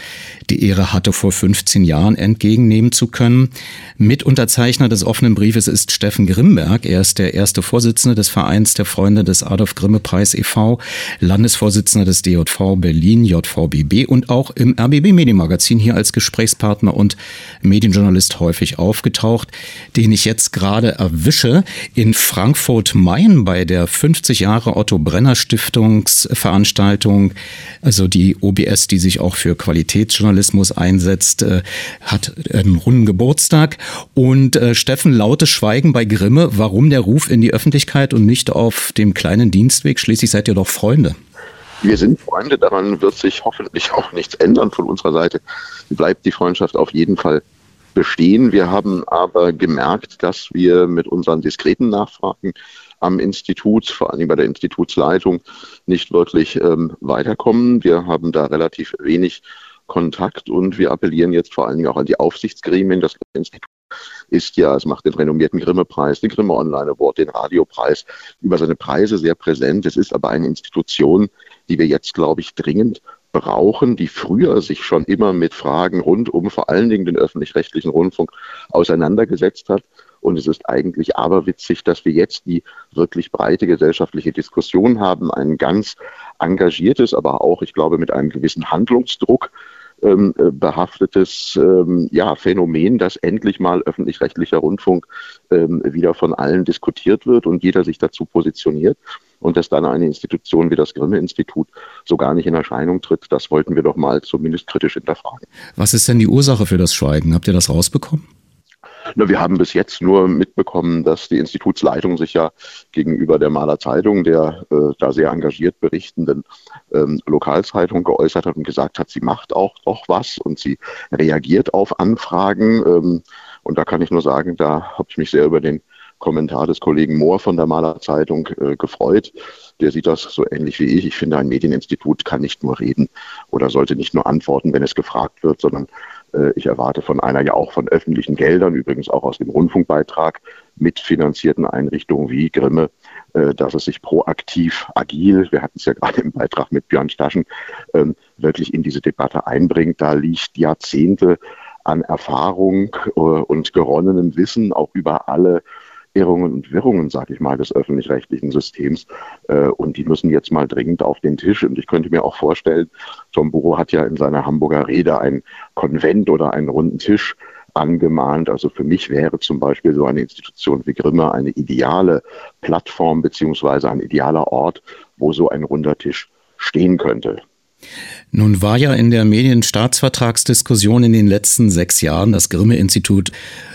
Speaker 1: die Ehre hatte, vor 15 Jahren entgegennehmen zu können. Mitunterzeichner des offenen Briefes ist Steffen Grimberg. Er ist der erste Vorsitzende des Vereins der Freunde des Adolf Grimme Preis e.V., Landesvorsitzender des DJV Berlin, JVBB und auch im RBB Medien Magazin hier als Gesprächspartner und Medienjournalist häufig aufgetaucht, den ich jetzt gerade erwische in Frankfurt-Main bei der 50 Jahre Otto Brenner Stiftungsveranstaltung. Also die OBS, die sich auch für Qualitätsjournalismus einsetzt, äh, hat einen runden Geburtstag. Und äh, Steffen, lautes Schweigen bei Grimme. Warum der Ruf in die Öffentlichkeit und nicht auf dem kleinen Dienstweg? Schließlich seid ihr doch Freunde.
Speaker 12: Wir sind Freunde, daran wird sich hoffentlich auch nichts ändern von unserer Seite. Bleibt die Freundschaft auf jeden Fall bestehen. Wir haben aber gemerkt, dass wir mit unseren diskreten Nachfragen am Institut, vor allem bei der Institutsleitung, nicht wirklich ähm, weiterkommen. Wir haben da relativ wenig Kontakt und wir appellieren jetzt vor allen Dingen auch an die Aufsichtsgremien. Das Institut ist ja, es macht den renommierten Grimme-Preis, den Grimme Online Award, den Radiopreis, über seine Preise sehr präsent. Es ist aber eine Institution, die wir jetzt, glaube ich, dringend brauchen, die früher sich schon immer mit Fragen rund um vor allen Dingen den öffentlich-rechtlichen Rundfunk auseinandergesetzt hat. Und es ist eigentlich aberwitzig, dass wir jetzt die wirklich breite gesellschaftliche Diskussion haben, ein ganz engagiertes, aber auch, ich glaube, mit einem gewissen Handlungsdruck ähm, äh, behaftetes ähm, ja, Phänomen, dass endlich mal öffentlich-rechtlicher Rundfunk ähm, wieder von allen diskutiert wird und jeder sich dazu positioniert und dass dann eine Institution wie das Grimme-Institut so gar nicht in Erscheinung tritt, das wollten wir doch mal zumindest kritisch hinterfragen.
Speaker 1: Was ist denn die Ursache für das Schweigen? Habt ihr das rausbekommen?
Speaker 12: Na, wir haben bis jetzt nur mitbekommen, dass die Institutsleitung sich ja gegenüber der Maler Zeitung, der äh, da sehr engagiert berichtenden ähm, Lokalzeitung geäußert hat und gesagt hat, sie macht auch doch was und sie reagiert auf Anfragen. Ähm, und da kann ich nur sagen, da habe ich mich sehr über den Kommentar des Kollegen Mohr von der Maler Zeitung äh, gefreut. Der sieht das so ähnlich wie ich. Ich finde, ein Medieninstitut kann nicht nur reden oder sollte nicht nur antworten, wenn es gefragt wird, sondern äh, ich erwarte von einer ja auch von öffentlichen Geldern, übrigens auch aus dem Rundfunkbeitrag, mitfinanzierten Einrichtungen wie Grimme, äh, dass es sich proaktiv, agil, wir hatten es ja gerade im Beitrag mit Björn Staschen, ähm, wirklich in diese Debatte einbringt. Da liegt Jahrzehnte an Erfahrung äh, und geronnenem Wissen auch über alle Irrungen und Wirrungen, sage ich mal, des öffentlich-rechtlichen Systems. Äh, und die müssen jetzt mal dringend auf den Tisch. Und ich könnte mir auch vorstellen, Tom Buro hat ja in seiner Hamburger Rede ein Konvent oder einen runden Tisch angemahnt. Also für mich wäre zum Beispiel so eine Institution wie Grimme eine ideale Plattform beziehungsweise ein idealer Ort, wo so ein runder Tisch stehen könnte.
Speaker 1: Nun war ja in der Medienstaatsvertragsdiskussion in den letzten sechs Jahren das Grimme-Institut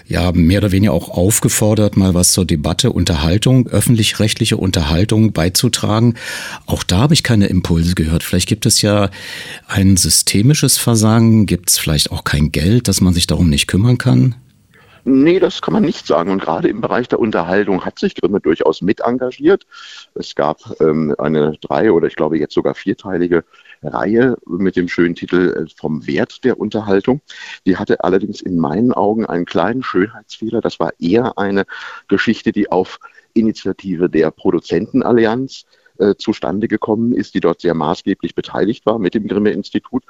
Speaker 1: ja mehr oder weniger auch aufgefordert, mal was zur Debatte, Unterhaltung, öffentlich-rechtliche Unterhaltung beizutragen. Auch da habe ich keine Impulse gehört. Vielleicht gibt es ja ein systemisches Versagen, gibt es vielleicht auch kein Geld, dass man sich darum nicht kümmern kann?
Speaker 12: Nee, das kann man nicht sagen. Und gerade im Bereich der Unterhaltung hat sich Grimme durchaus mit engagiert. Es gab ähm, eine drei- oder ich glaube jetzt sogar vierteilige Reihe mit dem schönen Titel äh, Vom Wert der Unterhaltung. Die hatte allerdings in meinen Augen einen kleinen Schönheitsfehler. Das war eher eine Geschichte, die auf Initiative der Produzentenallianz äh, zustande gekommen ist, die dort sehr maßgeblich beteiligt war mit dem Grimme-Institut.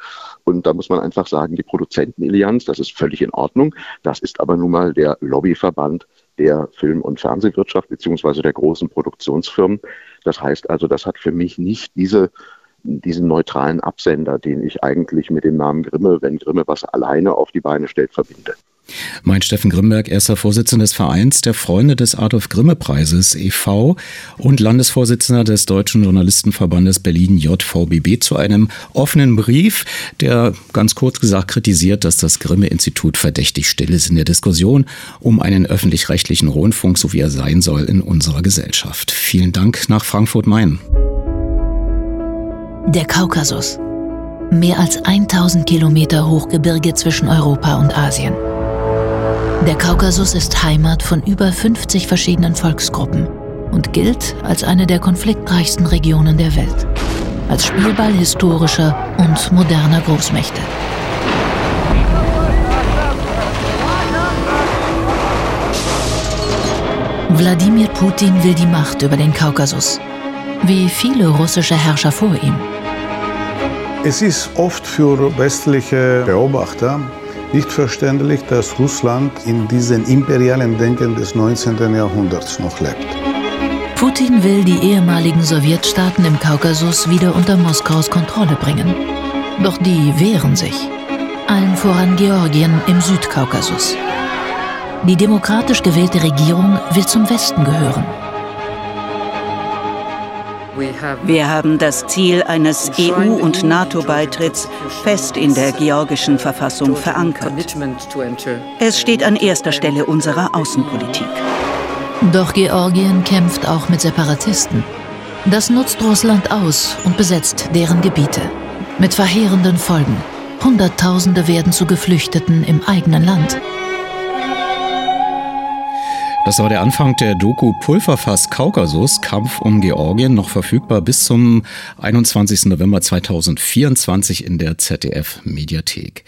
Speaker 12: Und da muss man einfach sagen, die Produzentenallianz, das ist völlig in Ordnung. Das ist aber nun mal der Lobbyverband der Film- und Fernsehwirtschaft beziehungsweise der großen Produktionsfirmen. Das heißt also, das hat für mich nicht diese diesen neutralen Absender, den ich eigentlich mit dem Namen Grimme, wenn Grimme was alleine auf die Beine stellt, verbinde.
Speaker 1: Mein Steffen Grimberg, erster Vorsitzender des Vereins der Freunde des Adolf Grimme Preises e.V. und Landesvorsitzender des Deutschen Journalistenverbandes Berlin JVBB zu einem offenen Brief, der ganz kurz gesagt kritisiert, dass das Grimme Institut verdächtig still ist in der Diskussion um einen öffentlich-rechtlichen Rundfunk, so wie er sein soll in unserer Gesellschaft. Vielen Dank nach Frankfurt-Main.
Speaker 13: Der Kaukasus. Mehr als 1000 Kilometer Hochgebirge zwischen Europa und Asien. Der Kaukasus ist Heimat von über 50 verschiedenen Volksgruppen und gilt als eine der konfliktreichsten Regionen der Welt. Als Spielball historischer und moderner Großmächte. Wladimir Putin will die Macht über den Kaukasus, wie viele russische Herrscher vor ihm.
Speaker 14: Es ist oft für westliche Beobachter nicht verständlich, dass Russland in diesem imperialen Denken des 19. Jahrhunderts noch lebt.
Speaker 13: Putin will die ehemaligen Sowjetstaaten im Kaukasus wieder unter Moskaus Kontrolle bringen. Doch die wehren sich. Allen voran Georgien im Südkaukasus. Die demokratisch gewählte Regierung will zum Westen gehören.
Speaker 15: Wir haben das Ziel eines EU- und NATO-Beitritts fest in der georgischen Verfassung verankert. Es steht an erster Stelle unserer Außenpolitik.
Speaker 13: Doch Georgien kämpft auch mit Separatisten. Das nutzt Russland aus und besetzt deren Gebiete. Mit verheerenden Folgen. Hunderttausende werden zu Geflüchteten im eigenen Land.
Speaker 1: Das war der Anfang der Doku Pulverfass Kaukasus, Kampf um Georgien, noch verfügbar bis zum 21. November 2024 in der ZDF Mediathek.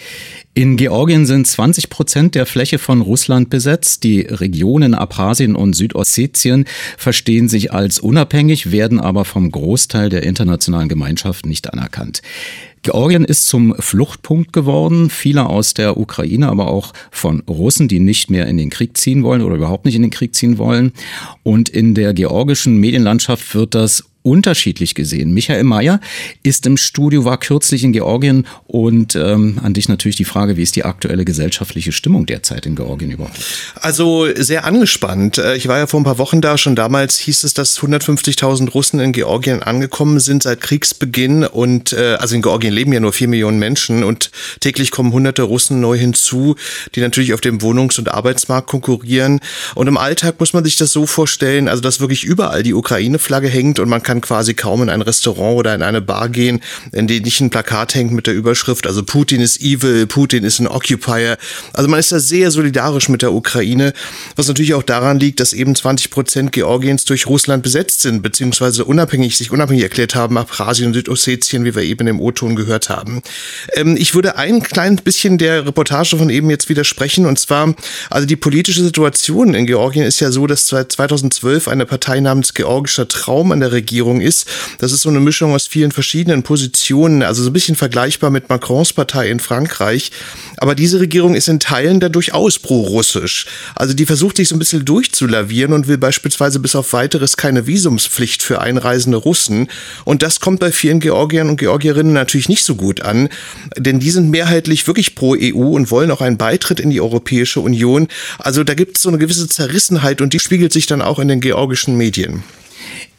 Speaker 1: In Georgien sind 20 Prozent der Fläche von Russland besetzt. Die Regionen Abchasien und Südossetien verstehen sich als unabhängig, werden aber vom Großteil der internationalen Gemeinschaft nicht anerkannt. Georgien ist zum Fluchtpunkt geworden. Viele aus der Ukraine, aber auch von Russen, die nicht mehr in den Krieg ziehen wollen oder überhaupt nicht in den Krieg ziehen wollen. Und in der georgischen Medienlandschaft wird das unterschiedlich gesehen. Michael Mayer ist im Studio, war kürzlich in Georgien und ähm, an dich natürlich die Frage, wie ist die aktuelle gesellschaftliche Stimmung derzeit in Georgien überhaupt?
Speaker 16: Also sehr angespannt. Äh, ich war ja vor ein paar Wochen da, schon damals hieß es, dass 150.000 Russen in Georgien angekommen sind seit Kriegsbeginn und äh, also in Georgien leben ja nur vier Millionen Menschen und täglich kommen hunderte Russen neu hinzu, die natürlich auf dem Wohnungs- und Arbeitsmarkt konkurrieren und im Alltag muss man sich das so vorstellen, also dass wirklich überall die Ukraine-Flagge hängt und man kann kann quasi kaum in ein Restaurant oder in eine Bar gehen, in dem nicht ein Plakat hängt mit der Überschrift, also Putin ist evil, Putin ist ein Occupier. Also man ist da sehr solidarisch mit der Ukraine, was natürlich auch daran liegt, dass eben 20 Prozent Georgiens durch Russland besetzt sind, beziehungsweise unabhängig, sich unabhängig erklärt haben, Abkhazien und Südossetien, wie wir eben im O-Ton gehört haben. Ähm, ich würde ein klein bisschen der Reportage von eben jetzt widersprechen, und zwar, also die politische Situation in Georgien ist ja so, dass seit 2012 eine Partei namens Georgischer Traum an der Regierung Regierung ist. Das ist so eine Mischung aus vielen verschiedenen Positionen, also so ein bisschen vergleichbar mit Macrons Partei in Frankreich. Aber diese Regierung ist in Teilen da durchaus pro-russisch. Also die versucht sich so ein bisschen durchzulavieren und will beispielsweise bis auf weiteres keine Visumspflicht für einreisende Russen. Und das kommt bei vielen Georgiern und Georgierinnen natürlich nicht so gut an, denn die sind mehrheitlich wirklich pro EU und wollen auch einen Beitritt in die Europäische Union. Also da gibt es so eine gewisse Zerrissenheit und die spiegelt sich dann auch in den georgischen Medien.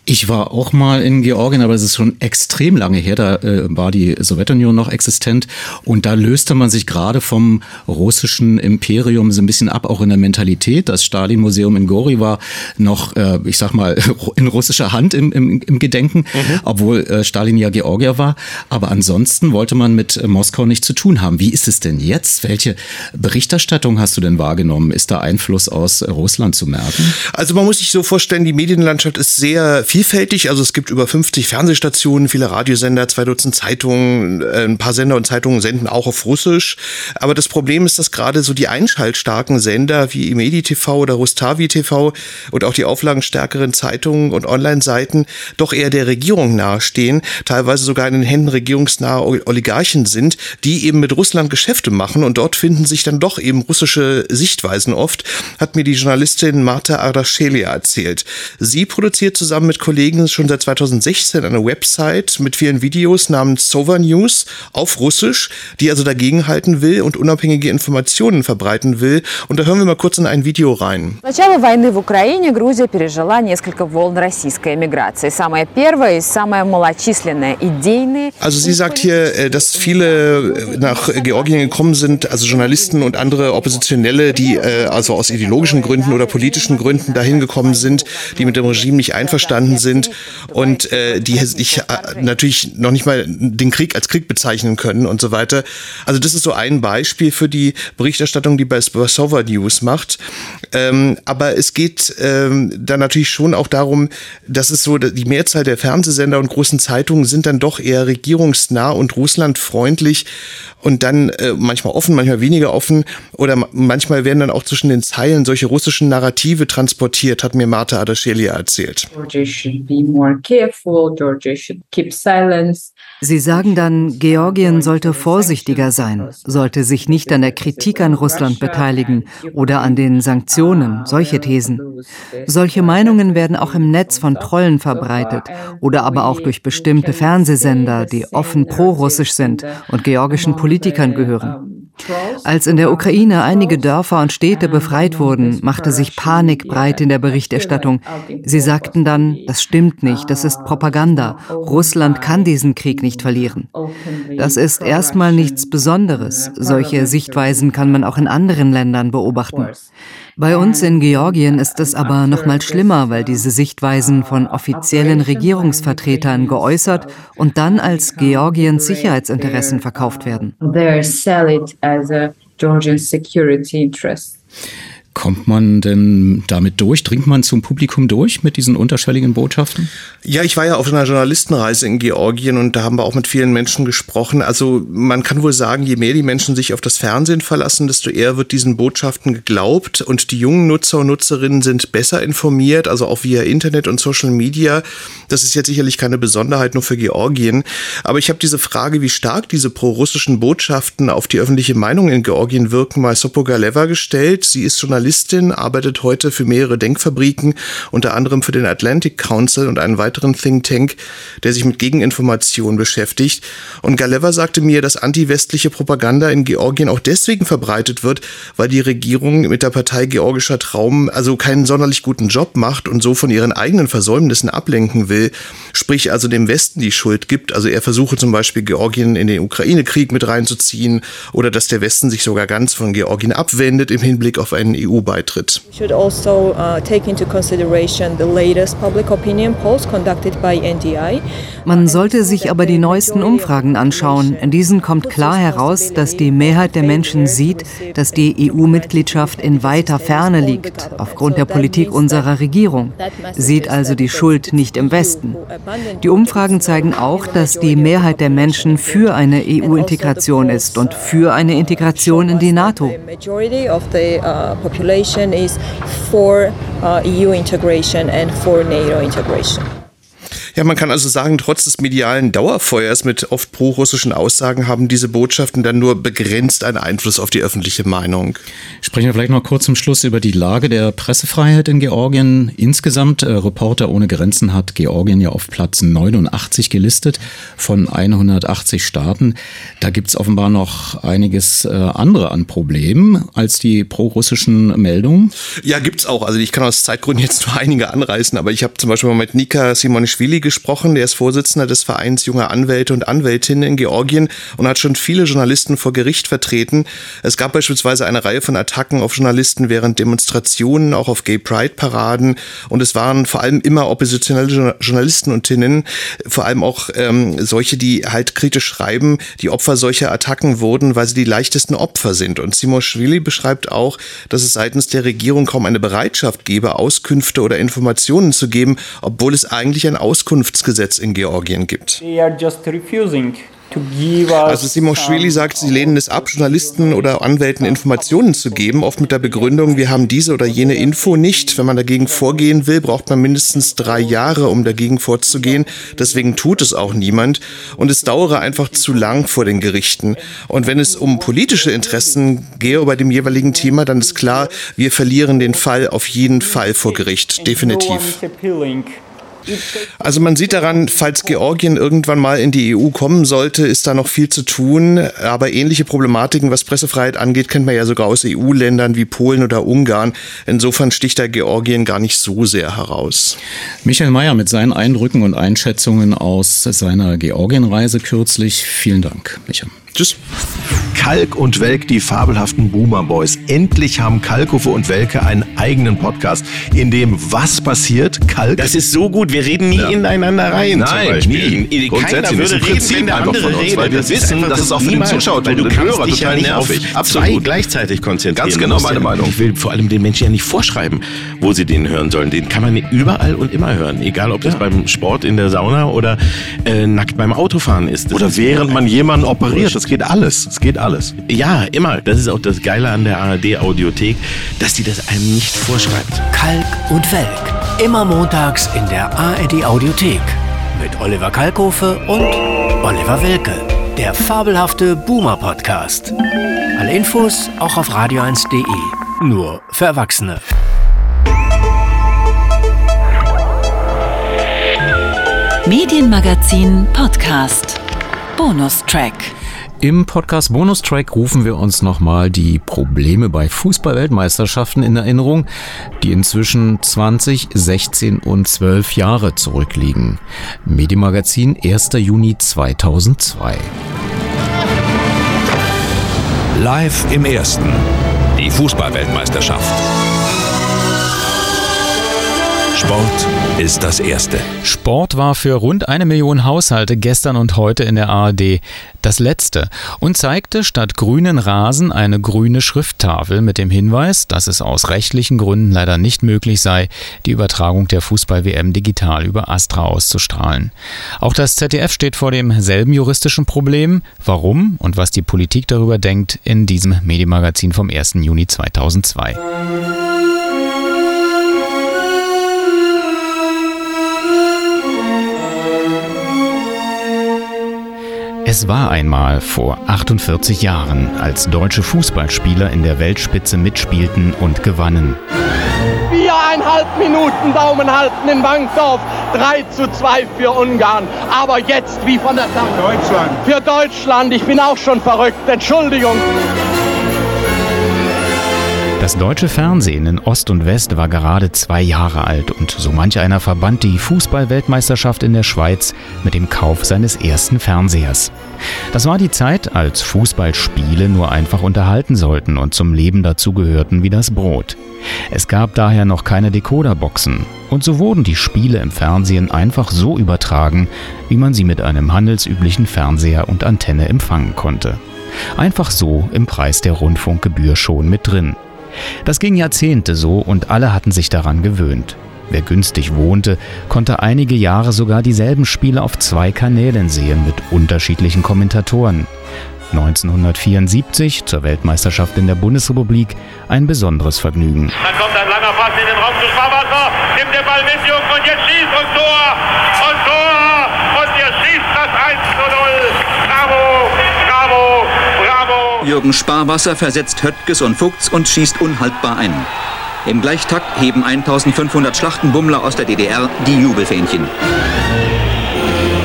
Speaker 1: Ich war auch mal in Georgien, aber es ist schon extrem lange her. Da äh, war die Sowjetunion noch existent und da löste man sich gerade vom russischen Imperium so ein bisschen ab, auch in der Mentalität. Das Stalin-Museum in Gori war noch, äh, ich sag mal, in russischer Hand im, im, im Gedenken, mhm. obwohl äh, Stalin ja Georgier war. Aber ansonsten wollte man mit äh, Moskau nichts zu tun haben. Wie ist es denn jetzt? Welche Berichterstattung hast du denn wahrgenommen? Ist da Einfluss aus Russland zu merken?
Speaker 16: Also man muss sich so vorstellen, die Medienlandschaft ist sehr viel vielfältig. Also es gibt über 50 Fernsehstationen, viele Radiosender, zwei Dutzend Zeitungen, äh, ein paar Sender und Zeitungen senden auch auf Russisch. Aber das Problem ist, dass gerade so die einschaltstarken Sender wie Imedi TV oder Rustavi TV und auch die auflagenstärkeren Zeitungen und Online-Seiten doch eher der Regierung nahestehen, teilweise sogar in den Händen regierungsnahe Oligarchen sind, die eben mit Russland Geschäfte machen und dort finden sich dann doch eben russische Sichtweisen oft, hat mir die Journalistin Marta Ardaschelia erzählt. Sie produziert zusammen mit Kollegen schon seit 2016 eine Website mit vielen Videos namens Sova News auf Russisch, die also dagegenhalten will und unabhängige Informationen verbreiten will. Und da hören wir mal kurz in ein Video rein.
Speaker 17: начала войны в Украине Грузия пережила несколько волн российской эмиграции. Самая первая и самая малочисленная, идейные.
Speaker 16: Also sie sagt hier, äh, dass viele äh, nach Georgien gekommen sind, also Journalisten und andere Oppositionelle, die äh, also aus ideologischen Gründen oder politischen Gründen dahin gekommen sind, die mit dem Regime nicht einverstanden sind und die sich natürlich noch nicht mal den Krieg als Krieg bezeichnen können und so weiter. Also das ist so ein Beispiel für die Berichterstattung, die bei Sova News macht. Ähm, aber es geht ähm, dann natürlich schon auch darum, dass es so, die Mehrzahl der Fernsehsender und großen Zeitungen sind dann doch eher regierungsnah und russlandfreundlich und dann äh, manchmal offen, manchmal weniger offen oder manchmal werden dann auch zwischen den Zeilen solche russischen Narrative transportiert, hat mir Marta Adaschelia erzählt.
Speaker 18: Sie sagen dann, Georgien sollte vorsichtiger sein, sollte sich nicht an der Kritik an Russland beteiligen oder an den Sanktionen, solche Thesen. Solche Meinungen werden auch im Netz von Trollen verbreitet oder aber auch durch bestimmte Fernsehsender, die offen pro-russisch sind und georgischen Politikern gehören. Als in der Ukraine einige Dörfer und Städte befreit wurden, machte sich Panik breit in der Berichterstattung. Sie sagten dann, das stimmt nicht, das ist Propaganda. Russland kann diesen Krieg nicht verlieren. Das ist erstmal nichts Besonderes. Solche Sichtweisen kann man auch in anderen Ländern beobachten. Bei uns in Georgien ist es aber noch mal schlimmer, weil diese Sichtweisen von offiziellen Regierungsvertretern geäußert und dann als Georgiens Sicherheitsinteressen verkauft werden. as a Georgian security interest.
Speaker 1: Kommt man denn damit durch? Dringt man zum Publikum durch mit diesen unterschwelligen Botschaften?
Speaker 16: Ja, ich war ja auf einer Journalistenreise in Georgien und da haben wir auch mit vielen Menschen gesprochen. Also man kann wohl sagen, je mehr die Menschen sich auf das Fernsehen verlassen, desto eher wird diesen Botschaften geglaubt und die jungen Nutzer und Nutzerinnen sind besser informiert, also auch via Internet und Social Media. Das ist jetzt sicherlich keine Besonderheit nur für Georgien. Aber ich habe diese Frage, wie stark diese pro-russischen Botschaften auf die öffentliche Meinung in Georgien wirken, mal Sopo Galeva gestellt. Sie ist Journalistin Journalistin, arbeitet heute für mehrere Denkfabriken, unter anderem für den Atlantic Council und einen weiteren Think Tank, der sich mit Gegeninformation beschäftigt. Und Galeva sagte mir, dass anti-westliche Propaganda in Georgien auch deswegen verbreitet wird, weil die Regierung mit der Partei Georgischer Traum also keinen sonderlich guten Job macht und so von ihren eigenen Versäumnissen ablenken will, sprich also dem Westen die Schuld gibt. Also er versuche zum Beispiel Georgien in den Ukraine-Krieg mit reinzuziehen oder dass der Westen sich sogar ganz von Georgien abwendet im Hinblick auf einen EU EU-Beitritt.
Speaker 19: Also, uh,
Speaker 18: Man sollte sich aber die neuesten Umfragen anschauen. In diesen kommt klar heraus, dass die Mehrheit der Menschen sieht, dass die EU-Mitgliedschaft in weiter Ferne liegt, aufgrund der Politik unserer Regierung, sieht also die Schuld nicht im Westen. Die Umfragen zeigen auch, dass die Mehrheit der Menschen für eine EU-Integration ist und für eine Integration in die NATO
Speaker 19: is for uh, EU integration and for NATO integration.
Speaker 16: Ja, man kann also sagen, trotz des medialen Dauerfeuers mit oft pro-russischen Aussagen haben diese Botschaften dann nur begrenzt einen Einfluss auf die öffentliche Meinung.
Speaker 1: Sprechen wir vielleicht noch kurz zum Schluss über die Lage der Pressefreiheit in Georgien. Insgesamt, äh, Reporter ohne Grenzen hat Georgien ja auf Platz 89 gelistet von 180 Staaten. Da gibt es offenbar noch einiges äh, andere an Problemen als die pro-russischen Meldungen.
Speaker 16: Ja, gibt es auch. Also ich kann aus Zeitgründen jetzt nur einige anreißen, aber ich habe zum Beispiel mal mit Nika Simonischwili gesprochen. Der ist Vorsitzender des Vereins junger Anwälte und Anwältinnen in Georgien und hat schon viele Journalisten vor Gericht vertreten. Es gab beispielsweise eine Reihe von Attacken auf Journalisten während Demonstrationen, auch auf Gay Pride Paraden. Und es waren vor allem immer oppositionelle Journalisten und Tinnen, vor allem auch ähm, solche, die halt kritisch schreiben, die Opfer solcher Attacken wurden, weil sie die leichtesten Opfer sind. Und Simoschwili beschreibt auch, dass es seitens der Regierung kaum eine Bereitschaft gebe, Auskünfte oder Informationen zu geben, obwohl es eigentlich ein Auskunft Zukunftsgesetz in Georgien gibt. Also Simoschwili sagt, sie lehnen es ab, Journalisten oder Anwälten Informationen zu geben, oft mit der Begründung, wir haben diese oder jene Info nicht. Wenn man dagegen vorgehen will, braucht man mindestens drei Jahre, um dagegen vorzugehen. Deswegen tut es auch niemand. Und es dauere einfach zu lang vor den Gerichten. Und wenn es um politische Interessen gehe bei dem jeweiligen Thema, dann ist klar, wir verlieren den Fall auf jeden Fall vor Gericht. Definitiv. Also man sieht daran, falls Georgien irgendwann mal in die EU kommen sollte, ist da noch viel zu tun. Aber ähnliche Problematiken, was Pressefreiheit angeht, kennt man ja sogar aus EU-Ländern wie Polen oder Ungarn. Insofern sticht da Georgien gar nicht so sehr heraus.
Speaker 1: Michael Mayer mit seinen Eindrücken und Einschätzungen aus seiner Georgienreise kürzlich. Vielen Dank, Michael.
Speaker 16: Tschüss.
Speaker 20: Kalk und Welk, die fabelhaften Boomer Boys. Endlich haben Kalkofe und Welke einen eigenen Podcast, in dem was passiert? Kalk.
Speaker 21: Das ist so gut. Wir reden nie ja. ineinander rein.
Speaker 20: Nein, nie.
Speaker 21: Keiner würde reden, wenn der andere
Speaker 20: uns,
Speaker 21: redet.
Speaker 20: Weil wir wissen, dass es auch für den Zuschauer
Speaker 21: weil du
Speaker 20: und
Speaker 21: den
Speaker 20: Hörer
Speaker 21: dich
Speaker 20: total
Speaker 21: ja nicht
Speaker 20: nervig.
Speaker 21: auf
Speaker 20: Absolut.
Speaker 21: zwei gleichzeitig konzentrieren.
Speaker 20: Ganz genau meine Meinung.
Speaker 21: Ich will vor allem den Menschen ja nicht vorschreiben, wo sie den hören sollen. Den kann man überall und immer hören. Egal, ob das ja. beim Sport in der Sauna oder äh, nackt beim Autofahren ist.
Speaker 20: Das oder ist während man jemanden operiert. Das geht alles. Es geht alles.
Speaker 21: Ja, immer. Das ist auch das Geile an der ARD-Audiothek, dass die das einem nicht vorschreibt.
Speaker 22: Kalk und Welk. Immer montags in der ARD-Audiothek. Mit Oliver Kalkofe und Oliver Welke. Der fabelhafte Boomer-Podcast. Alle Infos auch auf radio1.de. Nur für Erwachsene.
Speaker 2: Medienmagazin Podcast. Bonustrack.
Speaker 1: Im Podcast Bonustrack rufen wir uns nochmal die Probleme bei Fußball-Weltmeisterschaften in Erinnerung, die inzwischen 20, 16 und 12 Jahre zurückliegen. Medienmagazin 1. Juni 2002.
Speaker 23: Live im Ersten. Die Fußball-Weltmeisterschaft. Sport ist das Erste.
Speaker 1: Sport war für rund eine Million Haushalte gestern und heute in der ARD das Letzte und zeigte statt grünen Rasen eine grüne Schrifttafel mit dem Hinweis, dass es aus rechtlichen Gründen leider nicht möglich sei, die Übertragung der Fußball-WM digital über Astra auszustrahlen. Auch das ZDF steht vor demselben juristischen Problem. Warum und was die Politik darüber denkt, in diesem Medienmagazin vom 1. Juni 2002. Es war einmal vor 48 Jahren, als deutsche Fußballspieler in der Weltspitze mitspielten und gewannen.
Speaker 24: Viereinhalb Minuten Daumen halten in Bankdorf. 3 zu 2 für Ungarn. Aber jetzt wie von der Sache.
Speaker 25: Deutschland.
Speaker 24: Für Deutschland. Ich bin auch schon verrückt. Entschuldigung.
Speaker 1: Das deutsche Fernsehen in Ost und West war gerade zwei Jahre alt und so manch einer verband die Fußball-Weltmeisterschaft in der Schweiz mit dem Kauf seines ersten Fernsehers. Das war die Zeit, als Fußballspiele nur einfach unterhalten sollten und zum Leben dazugehörten wie das Brot. Es gab daher noch keine Decoderboxen und so wurden die Spiele im Fernsehen einfach so übertragen, wie man sie mit einem handelsüblichen Fernseher und Antenne empfangen konnte. Einfach so im Preis der Rundfunkgebühr schon mit drin. Das ging Jahrzehnte so und alle hatten sich daran gewöhnt. Wer günstig wohnte, konnte einige Jahre sogar dieselben Spiele auf zwei Kanälen sehen mit unterschiedlichen Kommentatoren. 1974 zur Weltmeisterschaft in der Bundesrepublik ein besonderes Vergnügen.
Speaker 26: Dann kommt ein langer Pass in den Raum zu Sparwasser, nimmt den Ball mit, Jung, und jetzt schießt und Tor! Und Tor! Und ihr schießt das 1 zu 0! Bravo! Bravo! Bravo!
Speaker 27: Jürgen Sparwasser versetzt Höttges und Fuchs und schießt unhaltbar ein. Im Gleichtakt heben 1500 Schlachtenbummler aus der DDR die Jubelfähnchen.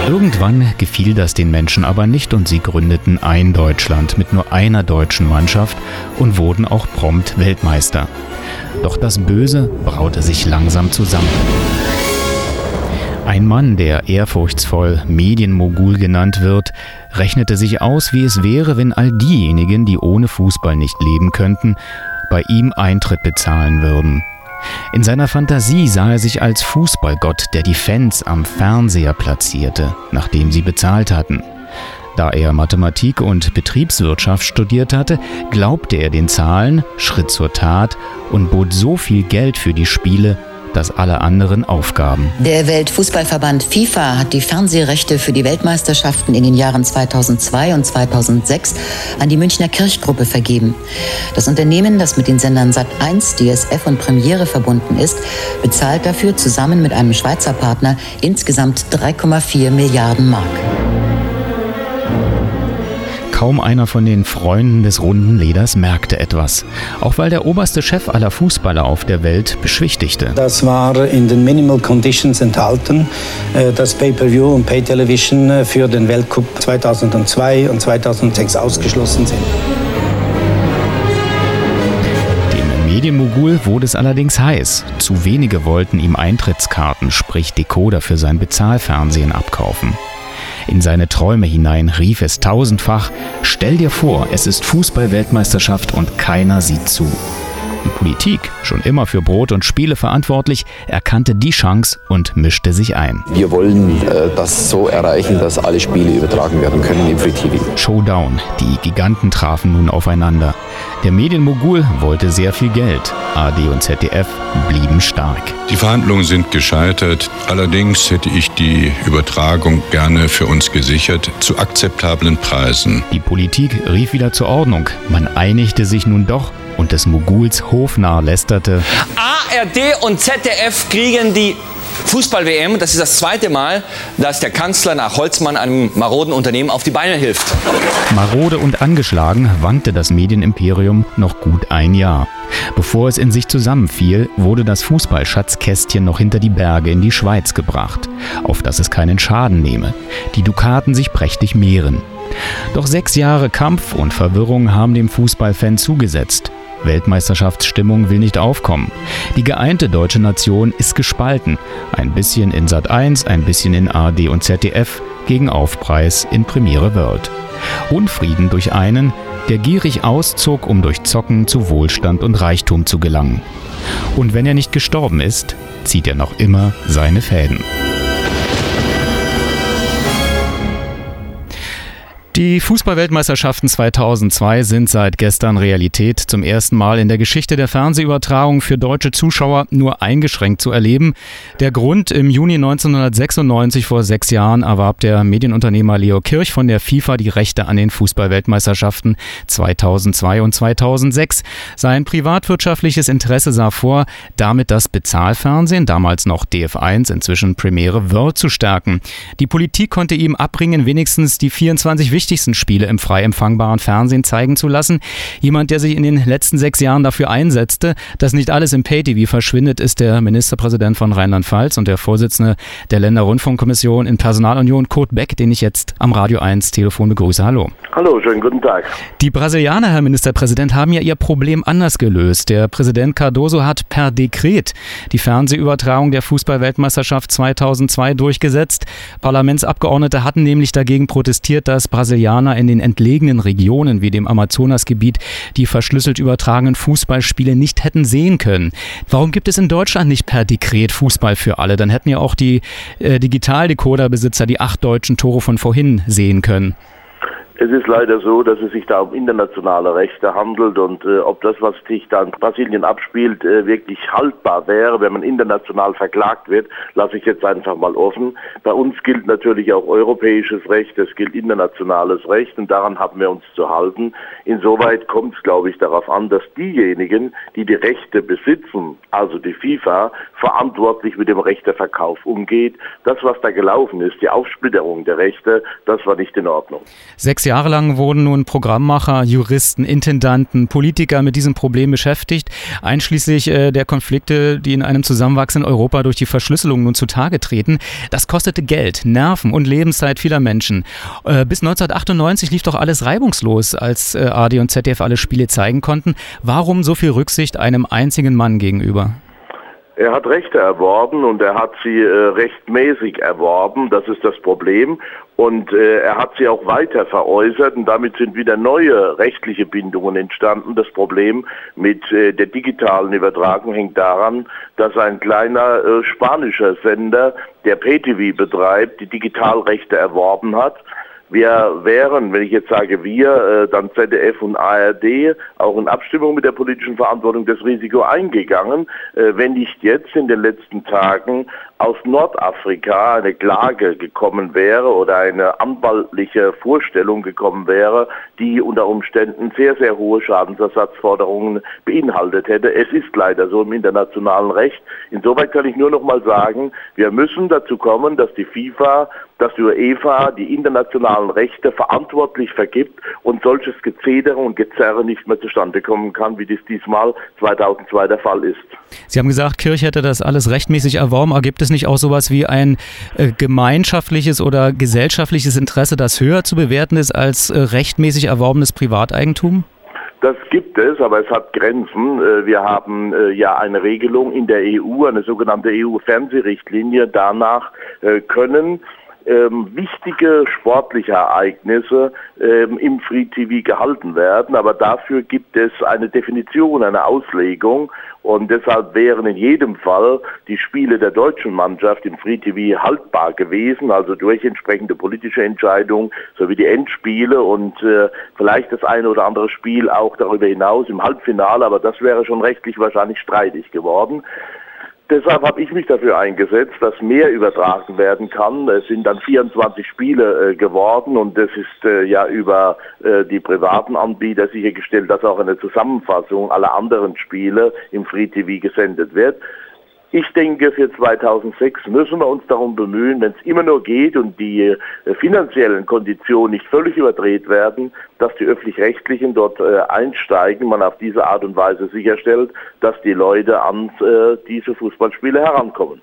Speaker 1: Irgendwann gefiel das den Menschen aber nicht und sie gründeten ein Deutschland mit nur einer deutschen Mannschaft und wurden auch prompt Weltmeister. Doch das Böse braute sich langsam zusammen. Ein Mann, der ehrfurchtsvoll Medienmogul genannt wird, rechnete sich aus, wie es wäre, wenn all diejenigen, die ohne Fußball nicht leben könnten, bei ihm Eintritt bezahlen würden. In seiner Fantasie sah er sich als Fußballgott, der die Fans am Fernseher platzierte, nachdem sie bezahlt hatten. Da er Mathematik und Betriebswirtschaft studiert hatte, glaubte er den Zahlen, schritt zur Tat und bot so viel Geld für die Spiele, dass alle anderen aufgaben.
Speaker 28: Der Weltfußballverband FIFA hat die Fernsehrechte für die Weltmeisterschaften in den Jahren 2002 und 2006 an die Münchner Kirchgruppe vergeben. Das Unternehmen, das mit den Sendern Sat1, DSF und Premiere verbunden ist, bezahlt dafür zusammen mit einem Schweizer Partner insgesamt 3,4 Milliarden Mark.
Speaker 1: Kaum einer von den Freunden des runden Leders merkte etwas. Auch weil der oberste Chef aller Fußballer auf der Welt beschwichtigte.
Speaker 29: Das war in den Minimal Conditions enthalten, äh, dass Pay-per-View und Pay-Television äh, für den Weltcup 2002 und 2006 ausgeschlossen sind.
Speaker 1: Medienmogul wurde es allerdings heiß. Zu wenige wollten ihm Eintrittskarten, sprich Decoder für sein Bezahlfernsehen abkaufen. In seine Träume hinein rief es tausendfach, stell dir vor, es ist Fußball-Weltmeisterschaft und keiner sieht zu. Die Politik, schon immer für Brot und Spiele verantwortlich, erkannte die Chance und mischte sich ein.
Speaker 30: Wir wollen äh, das so erreichen, dass alle Spiele übertragen werden können im Free TV.
Speaker 1: Showdown. Die Giganten trafen nun aufeinander. Der Medienmogul wollte sehr viel Geld. AD und ZDF blieben stark.
Speaker 31: Die Verhandlungen sind gescheitert. Allerdings hätte ich die Übertragung gerne für uns gesichert zu akzeptablen Preisen.
Speaker 1: Die Politik rief wieder zur Ordnung. Man einigte sich nun doch und des Moguls hofnah lästerte.
Speaker 32: ARD und ZDF kriegen die Fußball-WM, das ist das zweite Mal, dass der Kanzler nach Holzmann einem maroden Unternehmen auf die Beine hilft.
Speaker 1: Marode und angeschlagen wankte das Medienimperium noch gut ein Jahr. Bevor es in sich zusammenfiel, wurde das Fußballschatzkästchen noch hinter die Berge in die Schweiz gebracht, auf dass es keinen Schaden nehme. Die Dukaten sich prächtig mehren. Doch sechs Jahre Kampf und Verwirrung haben dem Fußballfan zugesetzt. Weltmeisterschaftsstimmung will nicht aufkommen. Die geeinte deutsche Nation ist gespalten. Ein bisschen in Sat 1, ein bisschen in ARD und ZDF gegen Aufpreis in Premiere World. Unfrieden durch einen, der gierig auszog, um durch Zocken zu Wohlstand und Reichtum zu gelangen. Und wenn er nicht gestorben ist, zieht er noch immer seine Fäden. Die Fußballweltmeisterschaften 2002 sind seit gestern Realität. Zum ersten Mal in der Geschichte der Fernsehübertragung für deutsche Zuschauer nur eingeschränkt zu erleben. Der Grund, im Juni 1996, vor sechs Jahren, erwarb der Medienunternehmer Leo Kirch von der FIFA die Rechte an den Fußballweltmeisterschaften 2002 und 2006. Sein privatwirtschaftliches Interesse sah vor, damit das Bezahlfernsehen, damals noch DF1, inzwischen Premiere World, zu stärken. Die Politik konnte ihm abbringen, wenigstens die 24 wichtigsten Spiele im frei empfangbaren Fernsehen zeigen zu lassen. Jemand, der sich in den letzten sechs Jahren dafür einsetzte, dass nicht alles im Pay-TV verschwindet, ist der Ministerpräsident von Rheinland-Pfalz und der Vorsitzende der Länderrundfunkkommission in Personalunion, Kurt Beck, den ich jetzt am Radio 1 Telefon begrüße. Hallo.
Speaker 33: Hallo, schönen guten Tag.
Speaker 1: Die Brasilianer, Herr Ministerpräsident, haben ja ihr Problem anders gelöst. Der Präsident Cardoso hat per Dekret die Fernsehübertragung der Fußballweltmeisterschaft 2002 durchgesetzt. Parlamentsabgeordnete hatten nämlich dagegen protestiert, dass Brasilien Brasilianer in den entlegenen Regionen wie dem Amazonasgebiet die verschlüsselt übertragenen Fußballspiele nicht hätten sehen können. Warum gibt es in Deutschland nicht per Dekret Fußball für alle? Dann hätten ja auch die äh, Digitaldecoder-Besitzer die acht deutschen Tore von vorhin sehen können.
Speaker 33: Es ist leider so, dass es sich da um internationale Rechte handelt und äh, ob das, was sich da in Brasilien abspielt, äh, wirklich haltbar wäre, wenn man international verklagt wird, lasse ich jetzt einfach mal offen. Bei uns gilt natürlich auch europäisches Recht, es gilt internationales Recht und daran haben wir uns zu halten. Insoweit kommt es, glaube ich, darauf an, dass diejenigen, die die Rechte besitzen, also die FIFA, verantwortlich mit dem Rechteverkauf umgeht. Das, was da gelaufen ist, die Aufsplitterung der Rechte, das war nicht in Ordnung.
Speaker 1: Sechs Jahre lang wurden nun Programmmacher, Juristen, Intendanten, Politiker mit diesem Problem beschäftigt, einschließlich äh, der Konflikte, die in einem zusammenwachsenden Europa durch die Verschlüsselung nun zutage treten. Das kostete Geld, Nerven und Lebenszeit vieler Menschen. Äh, bis 1998 lief doch alles reibungslos, als äh, AD und ZDF alle Spiele zeigen konnten. Warum so viel Rücksicht einem einzigen Mann gegenüber?
Speaker 33: Er hat Rechte erworben und er hat sie äh, rechtmäßig erworben, das ist das Problem. Und äh, er hat sie auch weiter veräußert und damit sind wieder neue rechtliche Bindungen entstanden. Das Problem mit äh, der digitalen Übertragung hängt daran, dass ein kleiner äh, spanischer Sender, der PTV betreibt, die Digitalrechte erworben hat wir wären, wenn ich jetzt sage wir, äh, dann ZDF und ARD, auch in Abstimmung mit der politischen Verantwortung das Risiko eingegangen, äh, wenn nicht jetzt in den letzten Tagen aus Nordafrika eine Klage gekommen wäre oder eine anwaltliche Vorstellung gekommen wäre, die unter Umständen sehr, sehr hohe Schadensersatzforderungen beinhaltet hätte. Es ist leider so im internationalen Recht. Insoweit kann ich nur noch mal sagen, wir müssen dazu kommen, dass die FIFA, dass die UEFA die internationalen Rechte verantwortlich vergibt und solches Gezedere und Gezerre nicht mehr zustande kommen kann, wie dies diesmal 2002 der Fall ist.
Speaker 1: Sie haben gesagt, Kirch hätte das alles rechtmäßig erworben. Aber gibt es nicht auch sowas wie ein äh, gemeinschaftliches oder gesellschaftliches Interesse, das höher zu bewerten ist als äh, rechtmäßig erworbenes Privateigentum?
Speaker 33: Das gibt es, aber es hat Grenzen. Äh, wir haben äh, ja eine Regelung in der EU, eine sogenannte EU-Fernsehrichtlinie. Danach äh, können ähm, wichtige sportliche Ereignisse ähm, im Free TV gehalten werden. Aber dafür gibt es eine Definition, eine Auslegung. Und deshalb wären in jedem Fall die Spiele der deutschen Mannschaft im Free TV haltbar gewesen, also durch entsprechende politische Entscheidungen sowie die Endspiele und äh, vielleicht das eine oder andere Spiel auch darüber hinaus im Halbfinale, aber das wäre schon rechtlich wahrscheinlich streitig geworden. Deshalb habe ich mich dafür eingesetzt, dass mehr übertragen werden kann. Es sind dann 24 Spiele äh, geworden und es ist äh, ja über äh, die privaten Anbieter sichergestellt, dass auch eine Zusammenfassung aller anderen Spiele im Free TV gesendet wird. Ich denke, für 2006 müssen wir uns darum bemühen, wenn es immer nur geht und die äh, finanziellen Konditionen nicht völlig überdreht werden, dass die öffentlich-rechtlichen dort äh, einsteigen, man auf diese Art und Weise sicherstellt, dass die Leute an äh, diese Fußballspiele herankommen.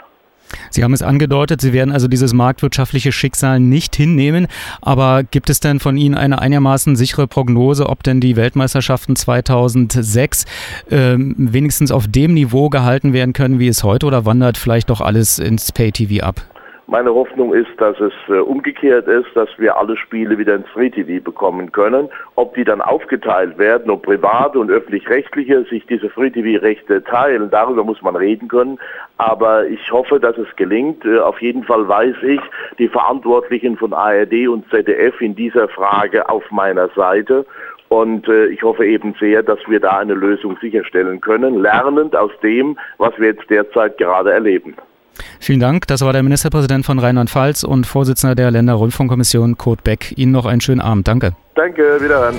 Speaker 1: Sie haben es angedeutet, Sie werden also dieses marktwirtschaftliche Schicksal nicht hinnehmen. Aber gibt es denn von Ihnen eine einigermaßen sichere Prognose, ob denn die Weltmeisterschaften 2006 äh, wenigstens auf dem Niveau gehalten werden können, wie es heute, oder wandert vielleicht doch alles ins Pay-TV ab?
Speaker 33: Meine Hoffnung ist, dass es äh, umgekehrt ist, dass wir alle Spiele wieder ins Free TV bekommen können. Ob die dann aufgeteilt werden, ob private und öffentlich-rechtliche sich diese Free TV-Rechte teilen, darüber muss man reden können. Aber ich hoffe, dass es gelingt. Äh, auf jeden Fall weiß ich, die Verantwortlichen von ARD und ZDF in dieser Frage auf meiner Seite. Und äh, ich hoffe eben sehr, dass wir da eine Lösung sicherstellen können, lernend aus dem, was wir jetzt derzeit gerade erleben.
Speaker 1: Vielen Dank. Das war der Ministerpräsident von Rheinland-Pfalz und Vorsitzender der Länderrundfunkkommission Kurt Beck. Ihnen noch einen schönen Abend. Danke.
Speaker 33: Danke, wiederhören.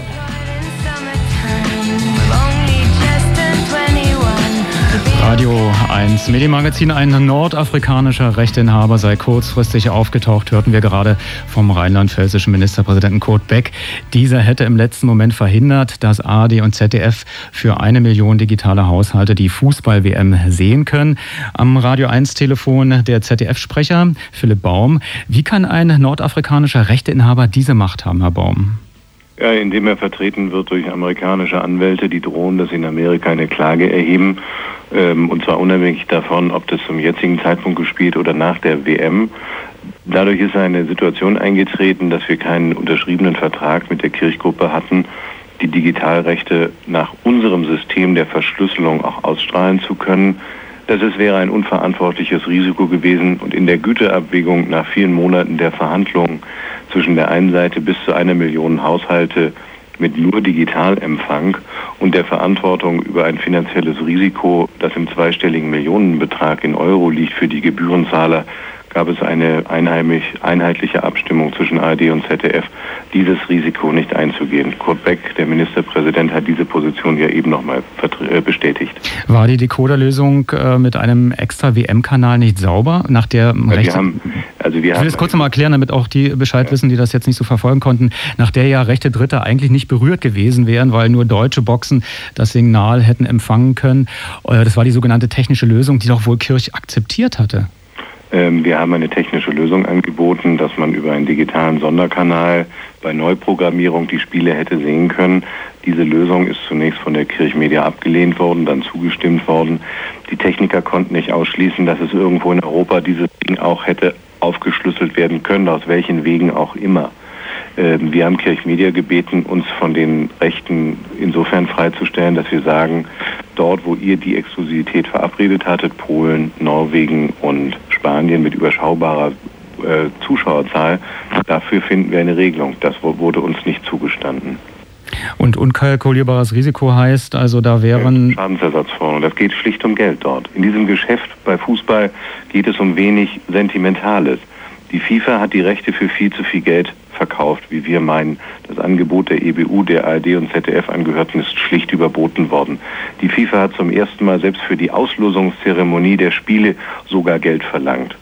Speaker 1: Radio 1 Medienmagazin, ein nordafrikanischer Rechteinhaber sei kurzfristig aufgetaucht, hörten wir gerade vom rheinland-pfälzischen Ministerpräsidenten Kurt Beck. Dieser hätte im letzten Moment verhindert, dass ARD und ZDF für eine Million digitale Haushalte die Fußball-WM sehen können. Am Radio 1 Telefon der ZDF-Sprecher Philipp Baum. Wie kann ein nordafrikanischer Rechteinhaber diese Macht haben, Herr Baum?
Speaker 34: Ja, indem er vertreten wird durch amerikanische Anwälte, die drohen, dass sie in Amerika eine Klage erheben ähm, und zwar unabhängig davon, ob das zum jetzigen Zeitpunkt gespielt oder nach der WM. Dadurch ist eine Situation eingetreten, dass wir keinen unterschriebenen Vertrag mit der Kirchgruppe hatten, die Digitalrechte nach unserem System der Verschlüsselung auch ausstrahlen zu können. Das ist, wäre ein unverantwortliches Risiko gewesen und in der Güteabwägung nach vielen Monaten der Verhandlungen zwischen der einen Seite bis zu einer Million Haushalte mit nur Digitalempfang und der Verantwortung über ein finanzielles Risiko, das im zweistelligen Millionenbetrag in Euro liegt für die Gebührenzahler, gab es eine einheitliche Abstimmung zwischen ARD und ZDF, dieses Risiko nicht einzugehen. Kurt Beck, der Ministerpräsident, hat diese Position ja eben nochmal äh, bestätigt.
Speaker 1: War die Decoderlösung äh, mit einem extra WM-Kanal nicht sauber? Nach der
Speaker 34: ja, wir haben, also wir
Speaker 1: ich will das kurz nochmal erklären, damit auch die Bescheid ja. wissen, die das jetzt nicht so verfolgen konnten, nach der ja rechte Dritte eigentlich nicht berührt gewesen wären, weil nur deutsche Boxen das Signal hätten empfangen können. Äh, das war die sogenannte technische Lösung, die doch wohl Kirch akzeptiert hatte.
Speaker 34: Ähm, wir haben eine technische Lösung angeboten, dass man über einen digitalen Sonderkanal bei Neuprogrammierung die Spiele hätte sehen können. Diese Lösung ist zunächst von der Kirchmedia abgelehnt worden, dann zugestimmt worden. Die Techniker konnten nicht ausschließen, dass es irgendwo in Europa dieses Ding auch hätte aufgeschlüsselt werden können, aus welchen Wegen auch immer. Ähm, wir haben Kirchmedia gebeten, uns von den Rechten insofern freizustellen, dass wir sagen, dort, wo ihr die Exklusivität verabredet hattet, Polen, Norwegen und Spanien mit überschaubarer äh, Zuschauerzahl, dafür finden wir eine Regelung. Das wurde uns nicht zugestanden.
Speaker 35: Und unkalkulierbares Risiko heißt also, da wären...
Speaker 34: Schadensersatzforderungen. Das geht schlicht um Geld dort. In diesem Geschäft bei Fußball geht es um wenig Sentimentales. Die FIFA hat die Rechte für viel zu viel Geld verkauft, wie wir meinen. Das Angebot der EBU, der ARD und ZDF-Angehörten ist schlicht überboten worden. Die FIFA hat zum ersten Mal selbst für die Auslosungszeremonie der Spiele sogar Geld verlangt.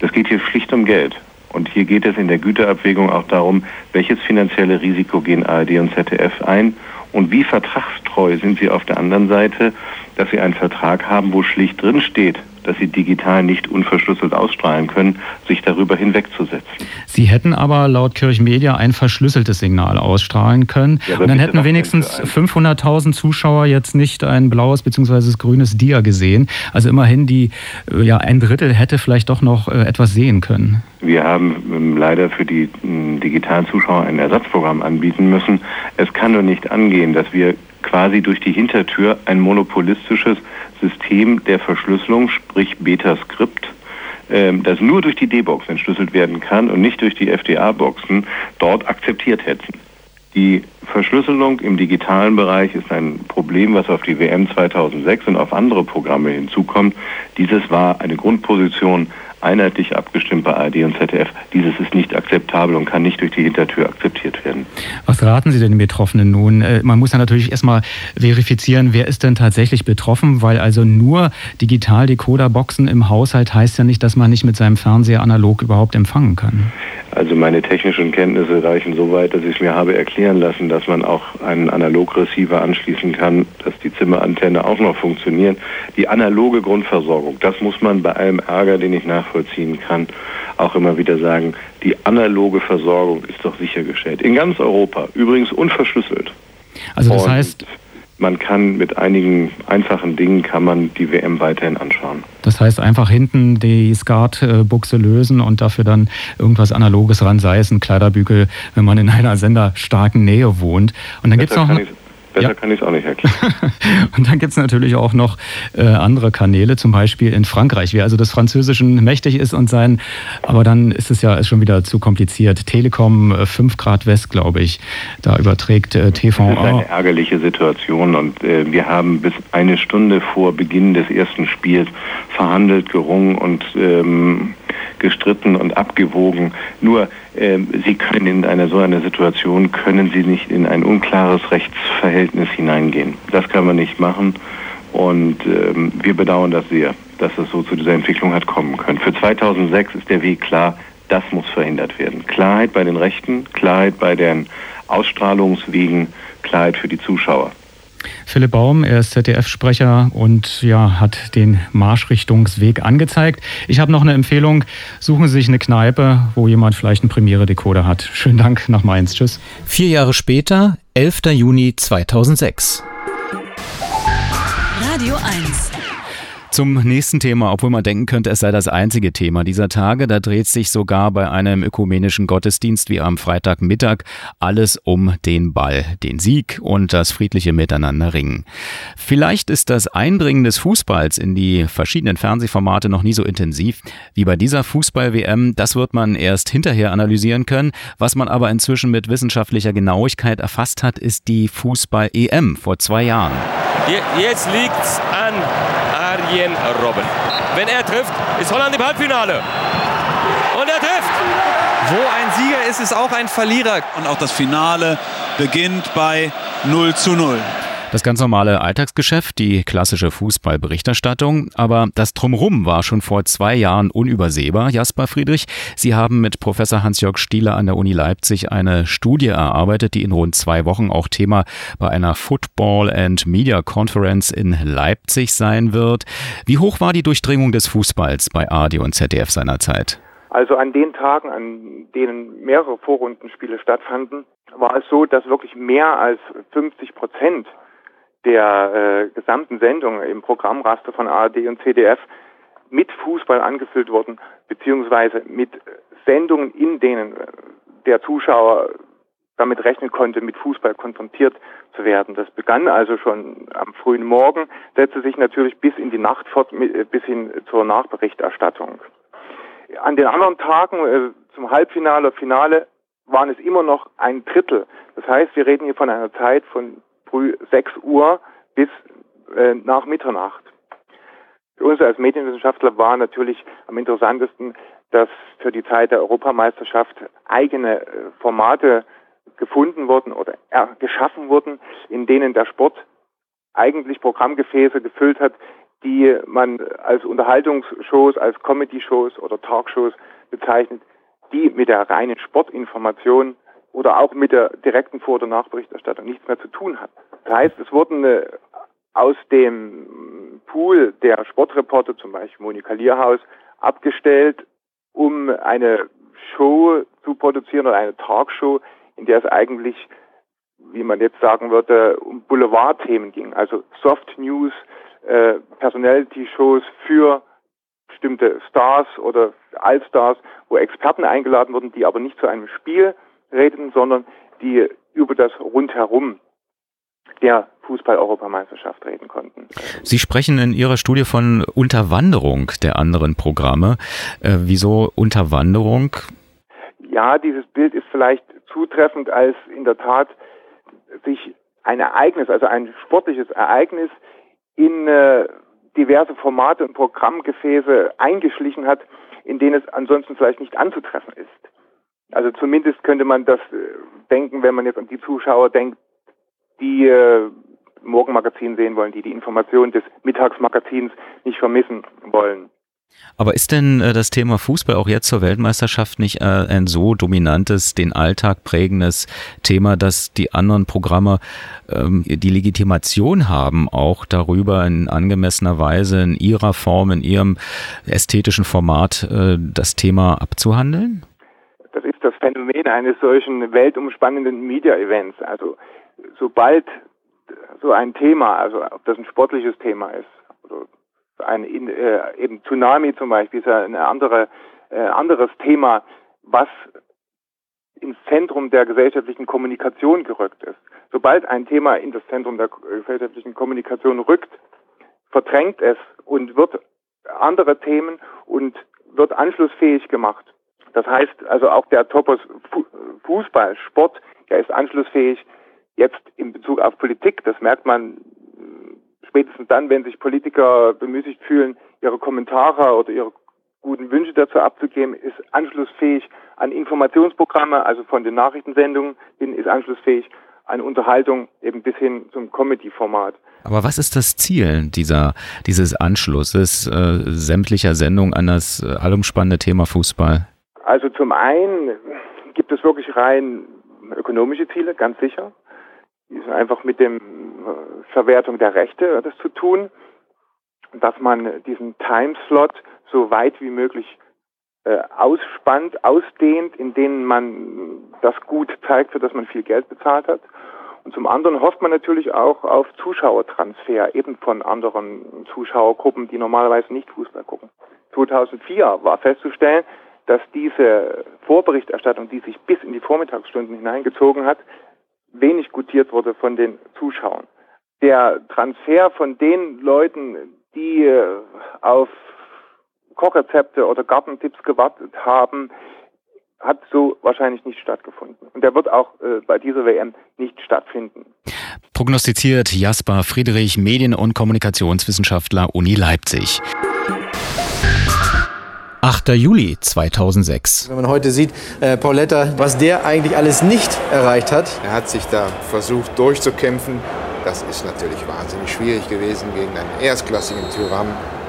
Speaker 34: Das geht hier schlicht um Geld. Und hier geht es in der Güterabwägung auch darum, welches finanzielle Risiko gehen ARD und ZDF ein und wie vertragstreu sind sie auf der anderen Seite, dass sie einen Vertrag haben, wo schlicht drin steht, dass sie digital nicht unverschlüsselt ausstrahlen können, sich darüber hinwegzusetzen.
Speaker 35: Sie hätten aber laut Kirchmedia ein verschlüsseltes Signal ausstrahlen können. Ja, und dann hätten wenigstens 500.000 Zuschauer jetzt nicht ein blaues bzw. grünes Dia gesehen. Also immerhin die, äh, ja, ein Drittel hätte vielleicht doch noch äh, etwas sehen können.
Speaker 34: Wir haben ähm, leider für die digitalen Zuschauer ein Ersatzprogramm anbieten müssen. Es kann nur nicht angehen, dass wir quasi durch die Hintertür ein monopolistisches System der Verschlüsselung, sprich Beta-Skript, ähm, das nur durch die D-Box entschlüsselt werden kann und nicht durch die FDA-Boxen, dort akzeptiert hätten. Die Verschlüsselung im digitalen Bereich ist ein Problem, was auf die WM 2006 und auf andere Programme hinzukommt. Dieses war eine Grundposition einheitlich abgestimmt bei ARD und ZDF. Dieses ist nicht akzeptabel und kann nicht durch die Hintertür akzeptiert werden.
Speaker 35: Was raten Sie denn den Betroffenen nun? Äh, man muss ja natürlich erstmal verifizieren, wer ist denn tatsächlich betroffen, weil also nur Digital-Decoder-Boxen im Haushalt heißt ja nicht, dass man nicht mit seinem Fernseher analog überhaupt empfangen kann.
Speaker 34: Also meine technischen Kenntnisse reichen so weit, dass ich es mir habe erklären lassen, dass man auch einen Analogreceiver anschließen kann, dass die Zimmerantenne auch noch funktioniert. Die analoge Grundversorgung, das muss man bei allem Ärger, den ich nachvollziehen kann, auch immer wieder sagen, die analoge Versorgung ist doch sichergestellt. In ganz Europa, übrigens unverschlüsselt.
Speaker 35: Also das Und heißt,
Speaker 34: man kann mit einigen einfachen Dingen kann man die WM weiterhin anschauen.
Speaker 35: Das heißt einfach hinten die Skatbuchse lösen und dafür dann irgendwas Analoges ran, sei es ein Kleiderbügel, wenn man in einer senderstarken Nähe wohnt. Und dann gibt es noch...
Speaker 34: Besser ja. kann ich es auch nicht erklären.
Speaker 35: und dann gibt es natürlich auch noch äh, andere Kanäle, zum Beispiel in Frankreich, wer also des Französischen mächtig ist und sein, aber dann ist es ja ist schon wieder zu kompliziert. Telekom äh, 5 Grad West, glaube ich, da überträgt äh, TV.
Speaker 34: Das ist eine ärgerliche Situation und äh, wir haben bis eine Stunde vor Beginn des ersten Spiels verhandelt, gerungen und ähm, gestritten und abgewogen. Nur äh, Sie können in einer so einer Situation können Sie nicht in ein unklares Rechtsverhältnis hineingehen. Das kann man nicht machen und ähm, wir bedauern das sehr, dass es so zu dieser Entwicklung hat kommen können. Für 2006 ist der Weg klar. Das muss verhindert werden. Klarheit bei den Rechten, Klarheit bei den Ausstrahlungswegen, Klarheit für die Zuschauer.
Speaker 35: Philipp Baum, er ist ZDF-Sprecher und ja, hat den Marschrichtungsweg angezeigt. Ich habe noch eine Empfehlung. Suchen Sie sich eine Kneipe, wo jemand vielleicht einen Premiere-Decoder hat. Schönen Dank nach Mainz. Tschüss.
Speaker 1: Vier Jahre später, 11. Juni 2006.
Speaker 2: Radio 1
Speaker 1: zum nächsten Thema, obwohl man denken könnte, es sei das einzige Thema dieser Tage. Da dreht sich sogar bei einem ökumenischen Gottesdienst wie am Freitagmittag alles um den Ball, den Sieg und das friedliche Miteinander ringen. Vielleicht ist das Eindringen des Fußballs in die verschiedenen Fernsehformate noch nie so intensiv wie bei dieser Fußball-WM. Das wird man erst hinterher analysieren können. Was man aber inzwischen mit wissenschaftlicher Genauigkeit erfasst hat, ist die Fußball-EM vor zwei Jahren.
Speaker 36: Jetzt liegt's an Arjen Robben. Wenn er trifft, ist Holland im Halbfinale. Und er trifft!
Speaker 37: Wo ein Sieger ist, ist auch ein Verlierer. Und auch das Finale beginnt bei 0 zu 0.
Speaker 1: Das ganz normale Alltagsgeschäft, die klassische Fußballberichterstattung, aber das Drumrum war schon vor zwei Jahren unübersehbar, Jasper Friedrich. Sie haben mit Professor Hans-Jörg Stieler an der Uni Leipzig eine Studie erarbeitet, die in rund zwei Wochen auch Thema bei einer Football and Media Conference in Leipzig sein wird. Wie hoch war die Durchdringung des Fußballs bei ARD und ZDF seinerzeit?
Speaker 38: Also an den Tagen, an denen mehrere Vorrundenspiele stattfanden, war es so, dass wirklich mehr als 50 Prozent der äh, gesamten Sendung im Programmraster von ARD und CDF mit Fußball angefüllt wurden, beziehungsweise mit Sendungen, in denen äh, der Zuschauer damit rechnen konnte, mit Fußball konfrontiert zu werden. Das begann also schon am frühen Morgen, setzte sich natürlich bis in die Nacht fort, äh, bis hin zur Nachberichterstattung. An den anderen Tagen, äh, zum Halbfinale, Finale, waren es immer noch ein Drittel. Das heißt, wir reden hier von einer Zeit von früh 6 Uhr bis äh, nach Mitternacht. Für uns als Medienwissenschaftler war natürlich am interessantesten, dass für die Zeit der Europameisterschaft eigene äh, Formate gefunden wurden oder äh, geschaffen wurden, in denen der Sport eigentlich Programmgefäße gefüllt hat, die man als Unterhaltungsshows, als Comedy-Shows oder Talkshows bezeichnet, die mit der reinen Sportinformation oder auch mit der direkten Vor- oder Nachberichterstattung nichts mehr zu tun hat. Das heißt, es wurden äh, aus dem Pool der Sportreporter, zum Beispiel Monika Lierhaus, abgestellt, um eine Show zu produzieren oder eine Talkshow, in der es eigentlich, wie man jetzt sagen würde, um Boulevardthemen ging, also Soft News, äh, Personality-Shows für bestimmte Stars oder Allstars, wo Experten eingeladen wurden, die aber nicht zu einem Spiel redeten, sondern die über das Rundherum der Fußball-Europameisterschaft reden konnten.
Speaker 1: Sie sprechen in Ihrer Studie von Unterwanderung der anderen Programme. Äh, wieso Unterwanderung?
Speaker 38: Ja, dieses Bild ist vielleicht zutreffend, als in der Tat sich ein Ereignis, also ein sportliches Ereignis in äh, diverse Formate und Programmgefäße eingeschlichen hat, in denen es ansonsten vielleicht nicht anzutreffen ist. Also zumindest könnte man das äh, denken, wenn man jetzt an die Zuschauer denkt, die äh, Morgenmagazin sehen wollen, die die Information des Mittagsmagazins nicht vermissen wollen.
Speaker 1: Aber ist denn äh, das Thema Fußball auch jetzt zur Weltmeisterschaft nicht äh, ein so dominantes, den Alltag prägendes Thema, dass die anderen Programme ähm, die Legitimation haben, auch darüber in angemessener Weise in ihrer Form, in ihrem ästhetischen Format äh, das Thema abzuhandeln?
Speaker 38: Das ist das Phänomen eines solchen weltumspannenden Media-Events. Also sobald so ein Thema, also ob das ein sportliches Thema ist oder ein äh, eben Tsunami zum Beispiel ist ja ein andere, äh, anderes Thema, was ins Zentrum der gesellschaftlichen Kommunikation gerückt ist. Sobald ein Thema in das Zentrum der gesellschaftlichen Kommunikation rückt, verdrängt es und wird andere Themen und wird anschlussfähig gemacht. Das heißt also auch der Topos Fußball, Sport, der ist anschlussfähig jetzt in Bezug auf Politik. Das merkt man spätestens dann, wenn sich Politiker bemüßigt fühlen, ihre Kommentare oder ihre guten Wünsche dazu abzugeben, ist anschlussfähig an Informationsprogramme, also von den Nachrichtensendungen hin, ist anschlussfähig an Unterhaltung eben bis hin zum Comedy-Format.
Speaker 1: Aber was ist das Ziel dieser, dieses Anschlusses äh, sämtlicher Sendungen an das äh, allumspannende Thema Fußball?
Speaker 38: Also zum einen gibt es wirklich rein ökonomische Ziele, ganz sicher. Die sind einfach mit dem äh, Verwertung der Rechte das zu tun, dass man diesen Timeslot so weit wie möglich äh, ausspannt, ausdehnt, in denen man das gut zeigt, für das man viel Geld bezahlt hat. Und zum anderen hofft man natürlich auch auf Zuschauertransfer, eben von anderen Zuschauergruppen, die normalerweise nicht Fußball gucken. 2004 war festzustellen, dass diese Vorberichterstattung, die sich bis in die Vormittagsstunden hineingezogen hat, wenig gutiert wurde von den Zuschauern. Der Transfer von den Leuten, die äh, auf Kochrezepte oder Gartentipps gewartet haben, hat so wahrscheinlich nicht stattgefunden. Und der wird auch äh, bei dieser WM nicht stattfinden.
Speaker 1: Prognostiziert Jasper Friedrich, Medien- und Kommunikationswissenschaftler Uni Leipzig. 8. Juli 2006.
Speaker 11: Wenn man heute sieht, äh, Pauletta, was der eigentlich alles nicht erreicht hat.
Speaker 39: Er hat sich da versucht durchzukämpfen. Das ist natürlich wahnsinnig schwierig gewesen gegen einen erstklassigen Tyrann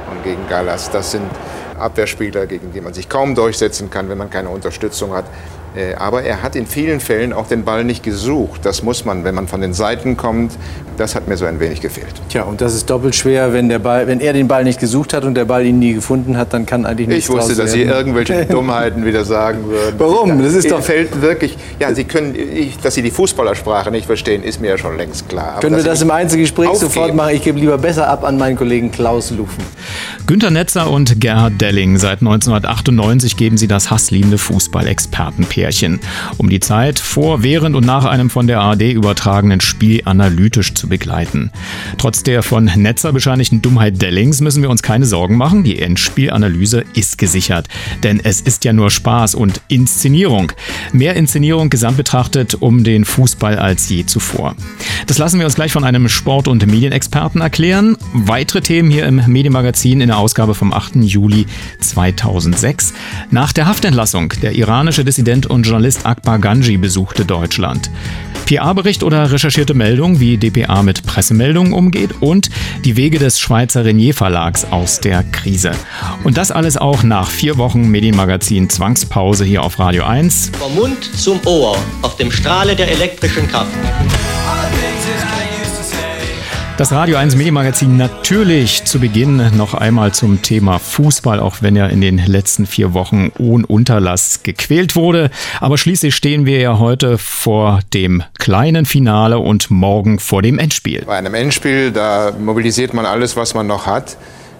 Speaker 39: und gegen Gallas. Das sind Abwehrspieler, gegen die man sich kaum durchsetzen kann, wenn man keine Unterstützung hat. Äh, aber er hat in vielen Fällen auch den Ball nicht gesucht. Das muss man, wenn man von den Seiten kommt. Das hat mir so ein wenig gefehlt.
Speaker 11: Tja, und das ist doppelt schwer, wenn, der Ball, wenn er den Ball nicht gesucht hat und der Ball ihn nie gefunden hat, dann kann eigentlich nichts
Speaker 39: Ich wusste, dass Sie irgendwelche Dummheiten wieder sagen würden.
Speaker 11: Warum? Das ist doch
Speaker 39: fällt wirklich. Ja, Sie können, ich, dass Sie die Fußballersprache nicht verstehen, ist mir ja schon längst klar.
Speaker 11: Aber können wir das im Einzelgespräch aufgeben. sofort machen? Ich gebe lieber besser ab an meinen Kollegen Klaus Lufen.
Speaker 1: Günter Netzer und Gerhard Delling. Seit 1998 geben sie das hassliebende Fußballexperten-Pärchen Pärchen, um die Zeit vor, während und nach einem von der ARD übertragenen Spiel analytisch zu begleiten. Trotz der von Netzer bescheinigten Dummheit Dellings müssen wir uns keine Sorgen machen, die Endspielanalyse ist gesichert. Denn es ist ja nur Spaß und Inszenierung. Mehr Inszenierung gesamt betrachtet um den Fußball als je zuvor. Das lassen wir uns gleich von einem Sport- und Medienexperten erklären. Weitere Themen hier im Medienmagazin in der Ausgabe vom 8. Juli 2006. Nach der Haftentlassung, der iranische Dissident und Journalist Akbar Ganji besuchte Deutschland. PA-Bericht oder recherchierte Meldung, wie DPA mit Pressemeldungen umgeht und die Wege des Schweizer Renier Verlags aus der Krise. Und das alles auch nach vier Wochen Medienmagazin Zwangspause hier auf Radio 1.
Speaker 40: Vom Mund zum Ohr auf dem Strahle der elektrischen Kraft.
Speaker 1: Das Radio 1 Medienmagazin natürlich zu Beginn noch einmal zum Thema Fußball, auch wenn er in den letzten vier Wochen ohne Unterlass gequält wurde. Aber schließlich stehen wir ja heute vor dem kleinen Finale und morgen vor dem Endspiel.
Speaker 39: Bei einem Endspiel, da mobilisiert man alles, was man noch hat.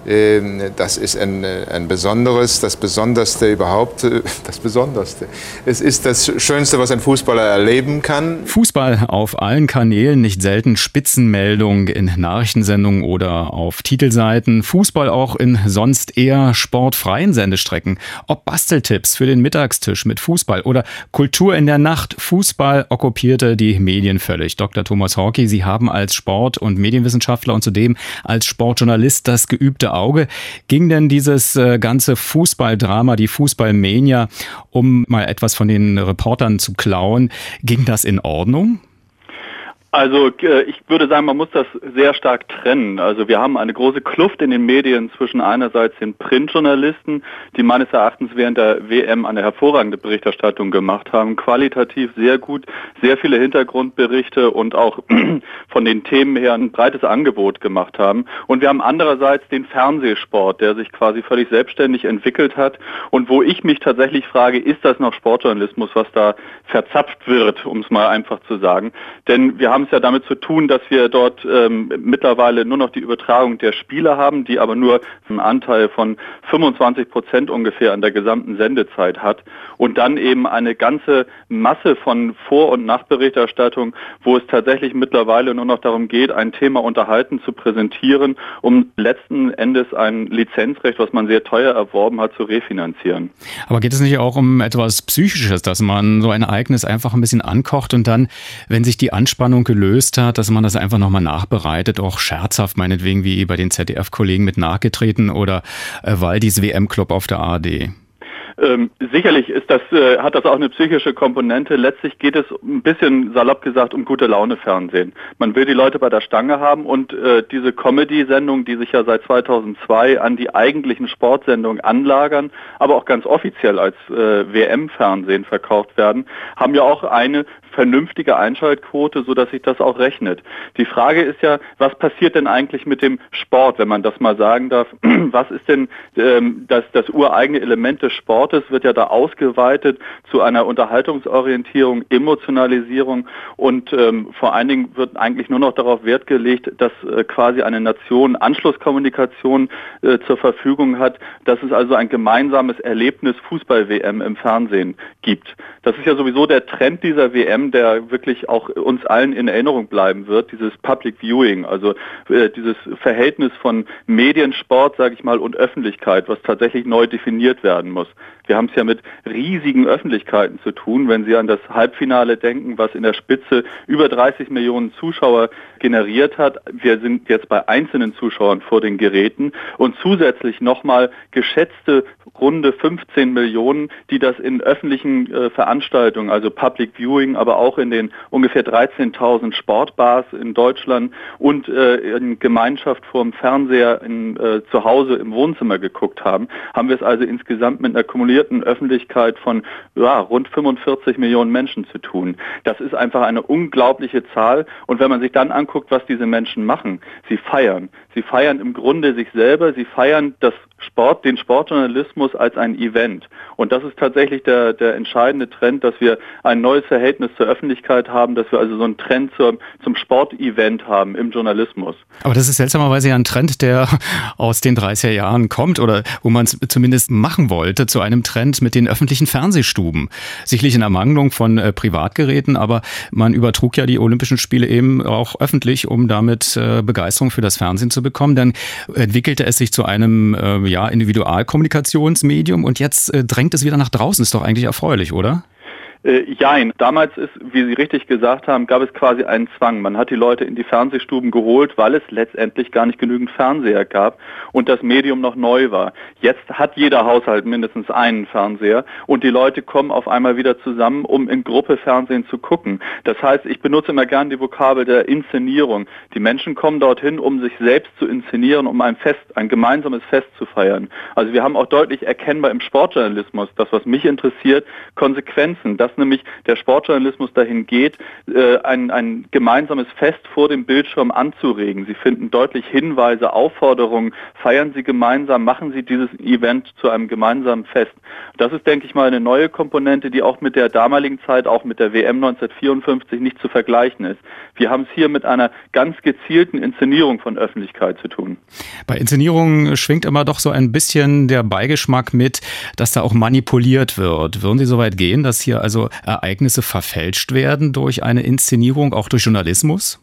Speaker 39: Ähm, das ist ein, ein besonderes, das Besonderste überhaupt, äh, das Besonderste. Es ist das Schönste, was ein Fußballer erleben kann.
Speaker 1: Fußball auf allen Kanälen, nicht selten Spitzenmeldungen in Nachrichtensendungen oder auf Titelseiten. Fußball auch in sonst eher sportfreien Sendestrecken. Ob Basteltipps für den Mittagstisch mit Fußball oder Kultur in der Nacht. Fußball okkupierte die Medien völlig. Dr. Thomas Hawkey, Sie haben als Sport- und Medienwissenschaftler und zudem als Sportjournalist das geübte Auge. Ging denn dieses äh, ganze Fußballdrama, die Fußballmania, um mal etwas von den Reportern zu klauen, ging das in Ordnung?
Speaker 41: Also äh, ich würde sagen, man muss das sehr stark trennen. Also wir haben eine große Kluft in den Medien zwischen einerseits den Printjournalisten, die meines Erachtens während der WM eine hervorragende Berichterstattung gemacht haben, qualitativ sehr gut, sehr viele Hintergrundberichte und auch von den Themen her ein breites Angebot gemacht haben. Und wir haben andererseits den Fernsehsport, der sich quasi völlig selbstständig entwickelt hat und wo ich mich tatsächlich frage, ist das noch Sportjournalismus, was da verzapft wird, um es mal einfach zu sagen. Denn wir haben haben es ja damit zu tun, dass wir dort ähm, mittlerweile nur noch die Übertragung der Spiele haben, die aber nur einen Anteil von 25 Prozent ungefähr an der gesamten Sendezeit hat und dann eben eine ganze Masse von Vor- und Nachberichterstattung, wo es tatsächlich mittlerweile nur noch darum geht, ein Thema unterhalten zu präsentieren, um letzten Endes ein Lizenzrecht, was man sehr teuer erworben hat, zu refinanzieren.
Speaker 1: Aber geht es nicht auch um etwas Psychisches, dass man so ein Ereignis einfach ein bisschen ankocht und dann, wenn sich die Anspannung gelöst hat, dass man das einfach nochmal nachbereitet, auch scherzhaft meinetwegen wie bei den ZDF-Kollegen mit nachgetreten oder äh, Waldis WM-Club auf der ARD?
Speaker 41: Ähm, sicherlich ist das, äh, hat das auch eine psychische Komponente. Letztlich geht es ein bisschen salopp gesagt um gute Laune Fernsehen. Man will die Leute bei der Stange haben und äh, diese Comedy-Sendungen, die sich ja seit 2002 an die eigentlichen Sportsendungen anlagern, aber auch ganz offiziell als äh, WM-Fernsehen verkauft werden, haben ja auch eine vernünftige Einschaltquote, sodass sich das auch rechnet. Die Frage ist ja, was passiert denn eigentlich mit dem Sport, wenn man das mal sagen darf? Was ist denn ähm, das, das ureigene Element des Sports? Wortes wird ja da ausgeweitet zu einer Unterhaltungsorientierung, Emotionalisierung und ähm, vor allen Dingen wird eigentlich nur noch darauf Wert gelegt, dass äh, quasi eine Nation Anschlusskommunikation äh, zur Verfügung hat, dass es also ein gemeinsames Erlebnis Fußball-WM im Fernsehen gibt. Das ist ja sowieso der Trend dieser WM, der wirklich auch uns allen in Erinnerung bleiben wird, dieses Public Viewing, also äh, dieses Verhältnis von Mediensport, sage ich mal, und Öffentlichkeit, was tatsächlich neu definiert werden muss. Wir haben es ja mit riesigen Öffentlichkeiten zu tun, wenn Sie an das Halbfinale denken, was in der Spitze über 30 Millionen Zuschauer generiert hat. Wir sind jetzt bei einzelnen Zuschauern vor den Geräten und zusätzlich nochmal geschätzte runde 15 Millionen, die das in öffentlichen äh, Veranstaltungen, also Public Viewing, aber auch in den ungefähr 13.000 Sportbars in Deutschland und äh, in Gemeinschaft vor dem Fernseher in, äh, zu Hause im Wohnzimmer geguckt haben, haben wir es also insgesamt mit einer kumulierten Öffentlichkeit von ja, rund 45 Millionen Menschen zu tun. Das ist einfach eine unglaubliche Zahl. Und wenn man sich dann anguckt, was diese Menschen machen, sie feiern. Sie feiern im Grunde sich selber, sie feiern das Sport, den Sportjournalismus als ein Event. Und das ist tatsächlich der, der entscheidende Trend, dass wir ein neues Verhältnis zur Öffentlichkeit haben, dass wir also so einen Trend zur, zum Sportevent haben im Journalismus.
Speaker 1: Aber das ist seltsamerweise ja ein Trend, der aus den 30er Jahren kommt oder wo man es zumindest machen wollte zu einem Trend mit den öffentlichen Fernsehstuben. Sicherlich in Ermangelung von äh, Privatgeräten, aber man übertrug ja die Olympischen Spiele eben auch öffentlich, um damit äh, Begeisterung für das Fernsehen zu bekommen. Dann entwickelte es sich zu einem äh, ja, Individualkommunikationsmedium und jetzt äh, drängt es wieder nach draußen. Ist doch eigentlich erfreulich, oder?
Speaker 41: Äh, jein. Damals ist, wie Sie richtig gesagt haben, gab es quasi einen Zwang. Man hat die Leute in die Fernsehstuben geholt, weil es letztendlich gar nicht genügend Fernseher gab und das Medium noch neu war. Jetzt hat jeder Haushalt mindestens einen Fernseher und die Leute kommen auf einmal wieder zusammen, um in Gruppe Fernsehen zu gucken. Das heißt, ich benutze immer gern die Vokabel der Inszenierung. Die Menschen kommen dorthin, um sich selbst zu inszenieren, um ein Fest, ein gemeinsames Fest zu feiern. Also wir haben auch deutlich erkennbar im Sportjournalismus, das was mich interessiert, Konsequenzen. Das nämlich der Sportjournalismus dahin geht, äh, ein, ein gemeinsames Fest vor dem Bildschirm anzuregen. Sie finden deutlich Hinweise, Aufforderungen, feiern Sie gemeinsam, machen Sie dieses Event zu einem gemeinsamen Fest. Das ist, denke ich mal, eine neue Komponente, die auch mit der damaligen Zeit, auch mit der WM 1954 nicht zu vergleichen ist. Wir haben es hier mit einer ganz gezielten Inszenierung von Öffentlichkeit zu tun.
Speaker 1: Bei Inszenierungen schwingt immer doch so ein bisschen der Beigeschmack mit, dass da auch manipuliert wird. Würden Sie so weit gehen, dass hier also Ereignisse verfälscht werden durch eine Inszenierung, auch durch Journalismus?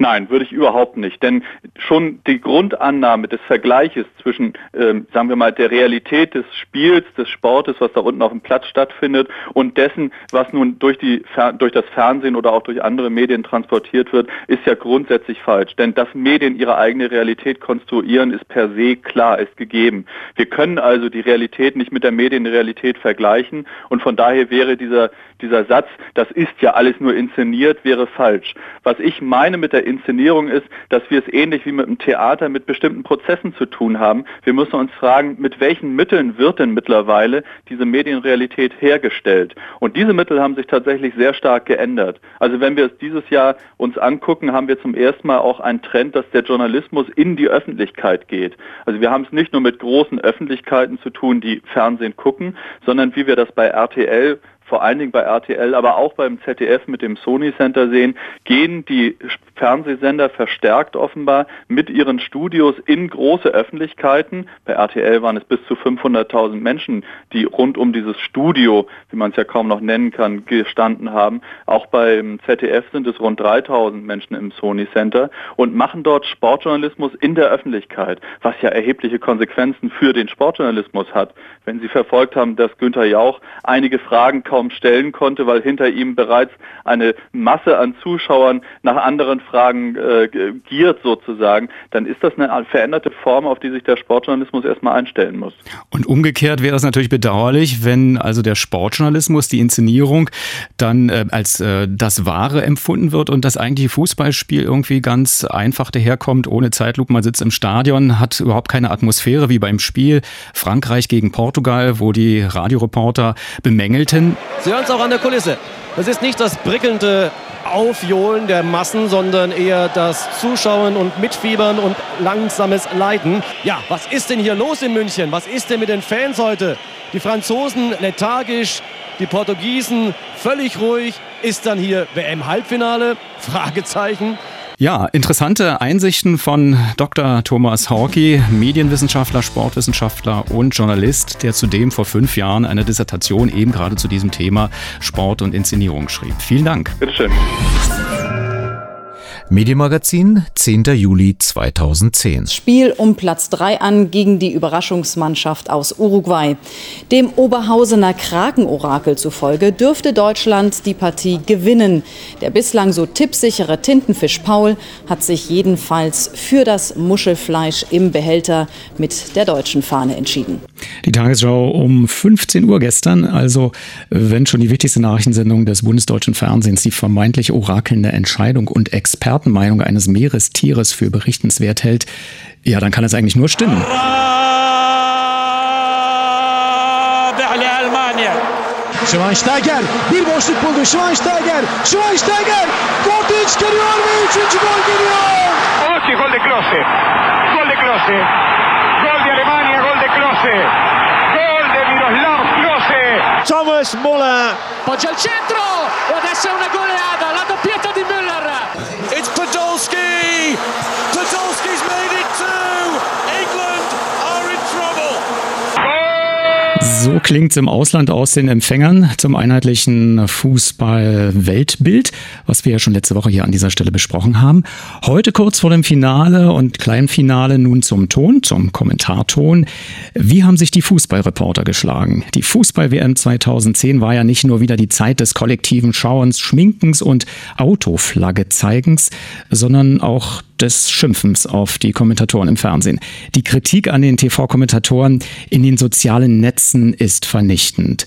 Speaker 41: Nein, würde ich überhaupt nicht. Denn schon die Grundannahme des Vergleiches zwischen, ähm, sagen wir mal, der Realität des Spiels, des Sportes, was da unten auf dem Platz stattfindet, und dessen, was nun durch, die, durch das Fernsehen oder auch durch andere Medien transportiert wird, ist ja grundsätzlich falsch. Denn dass Medien ihre eigene Realität konstruieren, ist per se klar, ist gegeben. Wir können also die Realität nicht mit der Medienrealität vergleichen und von daher wäre dieser, dieser Satz, das ist ja alles nur inszeniert, wäre falsch. Was ich meine mit der Inszenierung ist, dass wir es ähnlich wie mit dem Theater mit bestimmten Prozessen zu tun haben. Wir müssen uns fragen, mit welchen Mitteln wird denn mittlerweile diese Medienrealität hergestellt? Und diese Mittel haben sich tatsächlich sehr stark geändert. Also wenn wir es dieses Jahr uns angucken, haben wir zum ersten Mal auch einen Trend, dass der Journalismus in die Öffentlichkeit geht. Also wir haben es nicht nur mit großen Öffentlichkeiten zu tun, die Fernsehen gucken, sondern wie wir das bei RTL vor allen Dingen bei RTL, aber auch beim ZDF mit dem Sony Center sehen, gehen die Fernsehsender verstärkt offenbar mit ihren Studios in große Öffentlichkeiten. Bei RTL waren es bis zu 500.000 Menschen, die rund um dieses Studio, wie man es ja kaum noch nennen kann, gestanden haben. Auch beim ZDF sind es rund 3.000 Menschen im Sony Center und machen dort Sportjournalismus in der Öffentlichkeit, was ja erhebliche Konsequenzen für den Sportjournalismus hat. Wenn Sie verfolgt haben, dass Günther Jauch einige Fragen kaum stellen konnte, weil hinter ihm bereits eine Masse an Zuschauern nach anderen Fragen äh, giert sozusagen, dann ist das eine veränderte Form, auf die sich der Sportjournalismus erstmal einstellen muss.
Speaker 1: Und umgekehrt wäre es natürlich bedauerlich, wenn also der Sportjournalismus, die Inszenierung dann äh, als äh, das Wahre empfunden wird und das eigentliche Fußballspiel irgendwie ganz einfach daherkommt, ohne Zeitlupe. Man sitzt im Stadion, hat überhaupt keine Atmosphäre wie beim Spiel Frankreich gegen Portugal, wo die Radioreporter bemängelten,
Speaker 24: Sie hören es auch an der Kulisse. Das ist nicht das prickelnde Aufjohlen der Massen, sondern eher das Zuschauen und Mitfiebern und langsames Leiden. Ja, was ist denn hier los in München? Was ist denn mit den Fans heute? Die Franzosen lethargisch, die Portugiesen völlig ruhig. Ist dann hier WM-Halbfinale? Fragezeichen.
Speaker 1: Ja, interessante Einsichten von Dr. Thomas Hawkey, Medienwissenschaftler, Sportwissenschaftler und Journalist, der zudem vor fünf Jahren eine Dissertation eben gerade zu diesem Thema Sport und Inszenierung schrieb. Vielen Dank.
Speaker 41: Bitteschön.
Speaker 42: Medienmagazin, 10. Juli 2010.
Speaker 43: Spiel um Platz 3 an gegen die Überraschungsmannschaft aus Uruguay. Dem Oberhausener Krakenorakel zufolge dürfte Deutschland die Partie gewinnen. Der bislang so tippsichere Tintenfisch Paul hat sich jedenfalls für das Muschelfleisch im Behälter mit der deutschen Fahne entschieden.
Speaker 1: Die Tagesschau um 15 Uhr gestern, also wenn schon die wichtigste Nachrichtensendung des bundesdeutschen Fernsehens, die vermeintlich orakelnde Entscheidung und Experten Expertenmeinung eines Meerestieres für berichtenswert hält, ja, dann kann es eigentlich nur stimmen.
Speaker 24: Schweinsteiger, bir boşluk buldu. Schweinsteiger, Schweinsteiger, Kotic geliyor ve üçüncü gol geliyor.
Speaker 44: Oggi gol de Klose, gol de Klose, gol de Klose, gol de Miroslav Klose.
Speaker 24: Thomas Muller.
Speaker 8: Poggia al centro e adesso è una goleada, la doppietta di Müller.
Speaker 1: So klingt es im Ausland aus den Empfängern zum einheitlichen Fußball-Weltbild, was wir ja schon letzte Woche hier an dieser Stelle besprochen haben. Heute kurz vor dem Finale und Kleinfinale nun zum Ton, zum Kommentarton. Wie haben sich die Fußballreporter geschlagen? Die Fußball-WM 2010 war ja nicht nur wieder die Zeit des kollektiven Schauens, Schminkens und Autoflagge zeigens, sondern auch des Schimpfens auf die Kommentatoren im Fernsehen. Die Kritik an den TV-Kommentatoren in den sozialen Netzen ist vernichtend.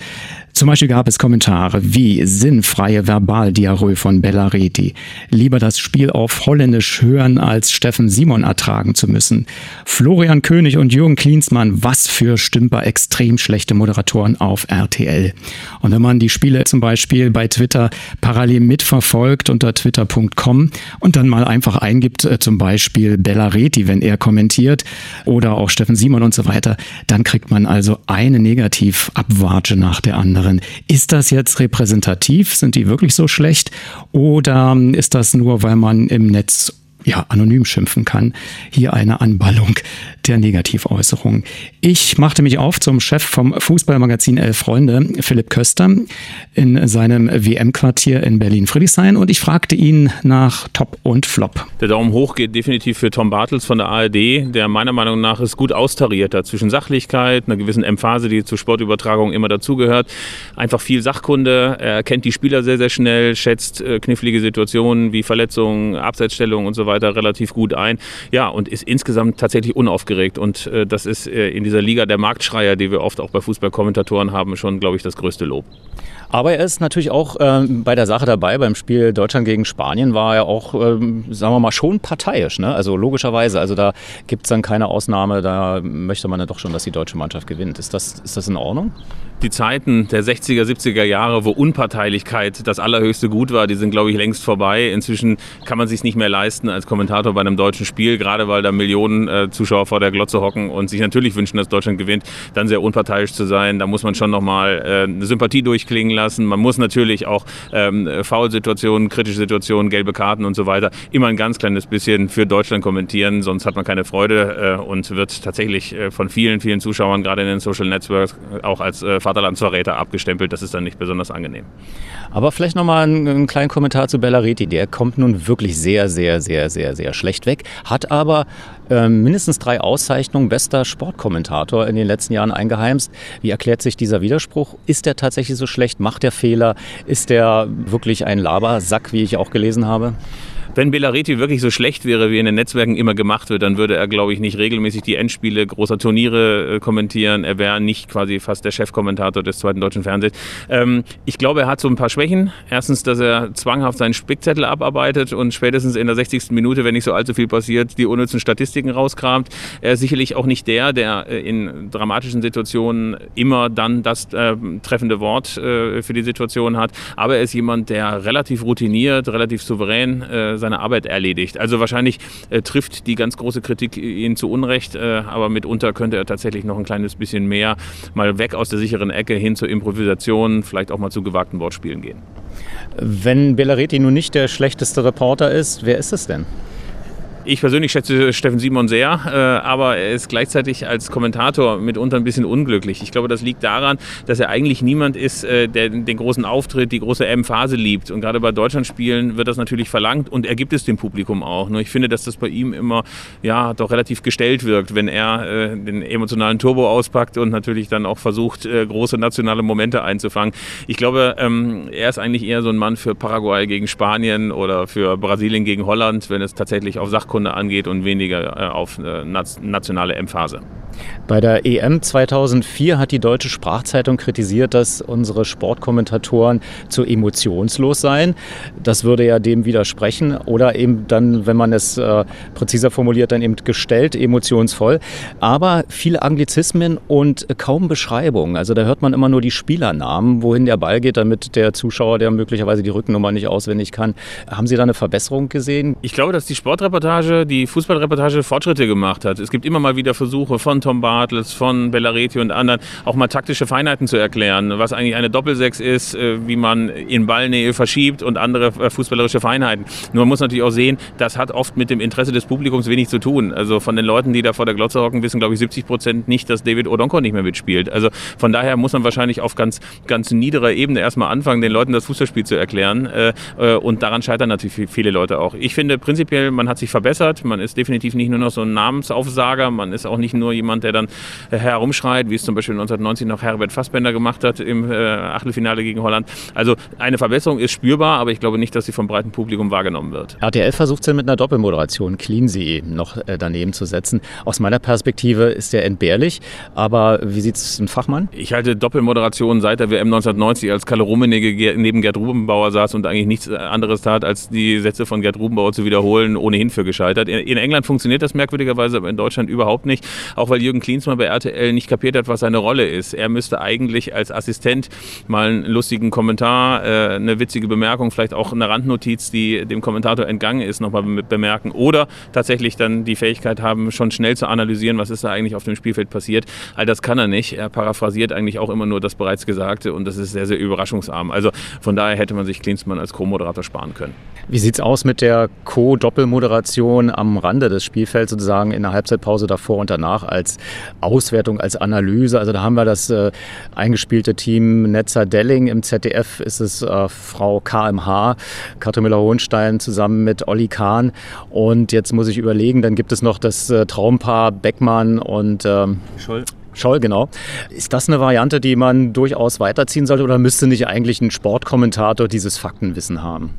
Speaker 1: Zum Beispiel gab es Kommentare wie sinnfreie Verbaldiarrhoe von Bellareti, lieber das Spiel auf Holländisch hören, als Steffen Simon ertragen zu müssen. Florian König und Jürgen Klinsmann, was für Stümper extrem schlechte Moderatoren auf RTL. Und wenn man die Spiele zum Beispiel bei Twitter parallel mitverfolgt unter twitter.com und dann mal einfach eingibt, äh, zum Beispiel Bellareti, wenn er kommentiert, oder auch Steffen Simon und so weiter, dann kriegt man also eine Negativabwatsche nach der anderen anderen. Ist das jetzt repräsentativ? Sind die wirklich so schlecht? Oder ist das nur, weil man im Netz ja, anonym schimpfen kann. Hier eine Anballung der Negativäußerungen. Ich machte mich auf zum Chef vom Fußballmagazin Elf Freunde, Philipp Köster, in seinem WM-Quartier in Berlin-Friedrichshain und ich fragte ihn nach Top und Flop.
Speaker 45: Der Daumen hoch geht definitiv für Tom Bartels von der ARD, der meiner Meinung nach ist gut austariert hat zwischen Sachlichkeit, einer gewissen Emphase, die zur Sportübertragung immer dazugehört. Einfach viel Sachkunde, er kennt die Spieler sehr, sehr schnell, schätzt äh, knifflige Situationen wie Verletzungen, Abseitsstellungen und so weiter relativ gut ein. Ja, und ist insgesamt tatsächlich unaufgeregt und äh, das ist äh, in dieser Liga der Marktschreier, die wir oft auch bei Fußballkommentatoren haben, schon, glaube ich, das größte Lob.
Speaker 35: Aber er ist natürlich auch ähm, bei der Sache dabei. Beim Spiel Deutschland gegen Spanien war er auch, ähm, sagen wir mal, schon parteiisch. Ne? Also logischerweise. Also da gibt es dann keine Ausnahme. Da möchte man ja doch schon, dass die deutsche Mannschaft gewinnt. Ist das, ist das in Ordnung?
Speaker 45: Die Zeiten der 60er, 70er Jahre, wo Unparteilichkeit das allerhöchste Gut war, die sind, glaube ich, längst vorbei. Inzwischen kann man sich nicht mehr leisten als Kommentator bei einem deutschen Spiel, gerade weil da Millionen äh, Zuschauer vor der Glotze hocken und sich natürlich wünschen, dass Deutschland gewinnt, dann sehr unparteiisch zu sein. Da muss man schon nochmal äh, eine Sympathie durchklingen lassen. Man muss natürlich auch ähm, Foul-Situationen, kritische Situationen, gelbe Karten und so weiter immer ein ganz kleines bisschen für Deutschland kommentieren, sonst hat man keine Freude äh, und wird tatsächlich äh, von vielen, vielen Zuschauern, gerade in den Social Networks, auch als äh, Vaterlandsverräter abgestempelt. Das ist dann nicht besonders angenehm.
Speaker 35: Aber vielleicht nochmal einen, einen kleinen Kommentar zu Bellareti. Der kommt nun wirklich sehr, sehr, sehr, sehr, sehr schlecht weg, hat aber äh, mindestens drei Auszeichnungen bester Sportkommentator in den letzten Jahren eingeheimst. Wie erklärt sich dieser Widerspruch? Ist der tatsächlich so schlecht? Macht der Fehler? Ist der wirklich ein Labersack, wie ich auch gelesen habe?
Speaker 45: Wenn Belareti wirklich so schlecht wäre, wie in den Netzwerken immer gemacht wird, dann würde er, glaube ich, nicht regelmäßig die Endspiele großer Turniere äh, kommentieren. Er wäre nicht quasi fast der Chefkommentator des zweiten deutschen Fernsehens. Ähm, ich glaube, er hat so ein paar Schwächen. Erstens, dass er zwanghaft seinen Spickzettel abarbeitet und spätestens in der 60. Minute, wenn nicht so allzu viel passiert, die unnützen Statistiken rauskramt. Er ist sicherlich auch nicht der, der äh, in dramatischen Situationen immer dann das äh, treffende Wort äh, für die Situation hat. Aber er ist jemand, der relativ routiniert, relativ souverän äh, seine Arbeit erledigt. Also wahrscheinlich äh, trifft die ganz große Kritik ihn zu Unrecht, äh, aber mitunter könnte er tatsächlich noch ein kleines bisschen mehr mal weg aus der sicheren Ecke hin zur Improvisation, vielleicht auch mal zu gewagten Wortspielen gehen.
Speaker 35: Wenn Bellareti nun nicht der schlechteste Reporter ist, wer ist es denn?
Speaker 45: Ich persönlich schätze Steffen Simon sehr, äh, aber er ist gleichzeitig als Kommentator mitunter ein bisschen unglücklich. Ich glaube, das liegt daran, dass er eigentlich niemand ist, äh, der den großen Auftritt, die große M-Phase liebt. Und gerade bei Deutschlandspielen wird das natürlich verlangt und er gibt es dem Publikum auch. Nur ich finde, dass das bei ihm immer ja doch relativ gestellt wirkt, wenn er äh, den emotionalen Turbo auspackt und natürlich dann auch versucht, große nationale Momente einzufangen. Ich glaube, ähm, er ist eigentlich eher so ein Mann für Paraguay gegen Spanien oder für Brasilien gegen Holland, wenn es tatsächlich auf Sachkunde Sachkunde angeht und weniger äh, auf äh, nationale Emphase.
Speaker 35: Bei der EM 2004 hat die Deutsche Sprachzeitung kritisiert, dass unsere Sportkommentatoren zu emotionslos seien. Das würde ja dem widersprechen. Oder eben dann, wenn man es äh, präziser formuliert, dann eben gestellt, emotionsvoll. Aber viele Anglizismen und kaum Beschreibungen. Also da hört man immer nur die Spielernamen, wohin der Ball geht, damit der Zuschauer, der möglicherweise die Rückennummer nicht auswendig kann. Haben Sie da eine Verbesserung gesehen?
Speaker 45: Ich glaube, dass die Sportreportage, die Fußballreportage Fortschritte gemacht hat. Es gibt immer mal wieder Versuche von Tom Bartels, von Bellareti und anderen auch mal taktische Feinheiten zu erklären, was eigentlich eine Doppelsechs ist, äh, wie man in Ballnähe verschiebt und andere äh, fußballerische Feinheiten. Nur man muss natürlich auch sehen, das hat oft mit dem Interesse des Publikums wenig zu tun. Also von den Leuten, die da vor der Glotze hocken, wissen, glaube ich, 70 Prozent nicht, dass David Odonko nicht mehr mitspielt. Also von daher muss man wahrscheinlich auf ganz, ganz niederer Ebene erstmal anfangen, den Leuten das Fußballspiel zu erklären. Und daran scheitern natürlich viele Leute auch. Ich finde prinzipiell, man hat sich verbessert. Man ist definitiv nicht nur noch so ein Namensaufsager. Man ist auch nicht nur jemand, der dann herumschreit, wie es zum Beispiel 1990 noch Herbert Fassbender gemacht hat im Achtelfinale gegen Holland. Also eine Verbesserung ist spürbar, aber ich glaube nicht, dass sie vom breiten Publikum wahrgenommen wird.
Speaker 1: RTL versucht es ja mit einer Doppelmoderation, Cleansee, noch daneben zu setzen. Aus meiner Perspektive ist der entbehrlich, aber wie sieht es ein Fachmann?
Speaker 45: Ich halte Doppelmoderation seit der WM 1990, als Kalle Rummenigge neben Gerd Rubenbauer saß und eigentlich nichts anderes tat, als die Sätze von Gerd Rubenbauer zu wiederholen, ohnehin für gescheitert. In England funktioniert das merkwürdigerweise, aber in Deutschland überhaupt nicht. Auch weil Jürgen Klinsmann bei RTL nicht kapiert hat, was seine Rolle ist. Er müsste eigentlich als Assistent mal einen lustigen Kommentar, äh, eine witzige Bemerkung, vielleicht auch eine Randnotiz, die dem Kommentator entgangen ist, nochmal bemerken. Oder tatsächlich dann die Fähigkeit haben, schon schnell zu analysieren, was ist da eigentlich auf dem Spielfeld passiert. All das kann er nicht. Er paraphrasiert eigentlich auch immer nur das bereits Gesagte und das ist sehr, sehr überraschungsarm. Also von daher hätte man sich Klinsmann als Co-Moderator sparen können.
Speaker 1: Wie sieht es aus mit der Co-Doppelmoderation am Rande des Spielfelds, sozusagen in der Halbzeitpause davor und danach als Auswertung, als Analyse? Also da haben wir das äh, eingespielte Team Netzer Delling. Im ZDF ist es äh, Frau KMH, Katrin Müller-Hohenstein zusammen mit Olli Kahn. Und jetzt muss ich überlegen, dann gibt es noch das äh, Traumpaar Beckmann und ähm,
Speaker 45: Scholl.
Speaker 1: Scholl, genau. Ist das eine Variante, die man durchaus weiterziehen sollte oder müsste nicht eigentlich ein Sportkommentator dieses Faktenwissen haben?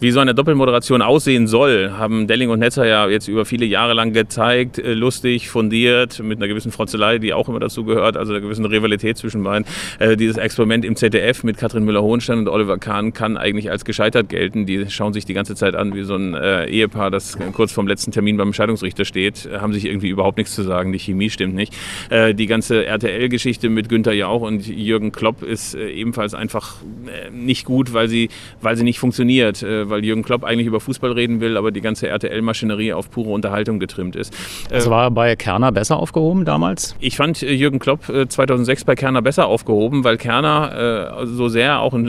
Speaker 45: Wie so eine Doppelmoderation aussehen soll, haben Delling und Netzer ja jetzt über viele Jahre lang gezeigt. Äh, lustig, fundiert, mit einer gewissen Frotzelei, die auch immer dazu gehört, also einer gewissen Rivalität zwischen beiden. Äh, dieses Experiment im ZDF mit Katrin Müller-Hohenstein und Oliver Kahn kann eigentlich als gescheitert gelten. Die schauen sich die ganze Zeit an wie so ein äh, Ehepaar, das kurz vorm letzten Termin beim Scheidungsrichter steht, haben sich irgendwie überhaupt nichts zu sagen. Die Chemie stimmt nicht. die ganze RTL-Geschichte mit Günther Jauch und Jürgen Klopp ist ebenfalls einfach nicht gut, weil sie, weil sie nicht funktioniert weil Jürgen Klopp eigentlich über Fußball reden will, aber die ganze RTL-Maschinerie auf pure Unterhaltung getrimmt ist.
Speaker 1: Also war er bei Kerner besser aufgehoben damals?
Speaker 45: Ich fand äh, Jürgen Klopp 2006 äh, bei Kerner besser aufgehoben, weil Kerner äh, so sehr auch ein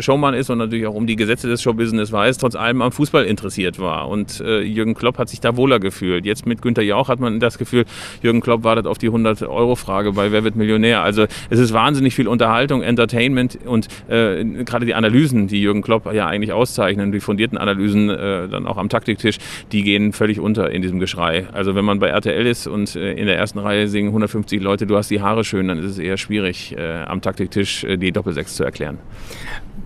Speaker 45: Showmann ist und natürlich auch um die Gesetze des Showbusiness weiß, trotz allem am Fußball interessiert war. Und Jürgen Klopp hat sich da wohler gefühlt. Jetzt mit Günter Jauch hat man das Gefühl, Jürgen Klopp wartet auf die 100-Euro-Frage bei Wer wird Millionär? Also es ist wahnsinnig viel Unterhaltung, Entertainment und äh, gerade die Analysen, die Jürgen Klopp ja eigentlich auszeichnen, die fundierten Analysen äh, dann auch am Taktiktisch, die gehen völlig unter in diesem Geschrei. Also wenn man bei RTL ist und äh, in der ersten Reihe singen 150 Leute, du hast die Haare schön, dann ist es eher schwierig, äh, am Taktiktisch äh, die Doppelsechs zu erklären.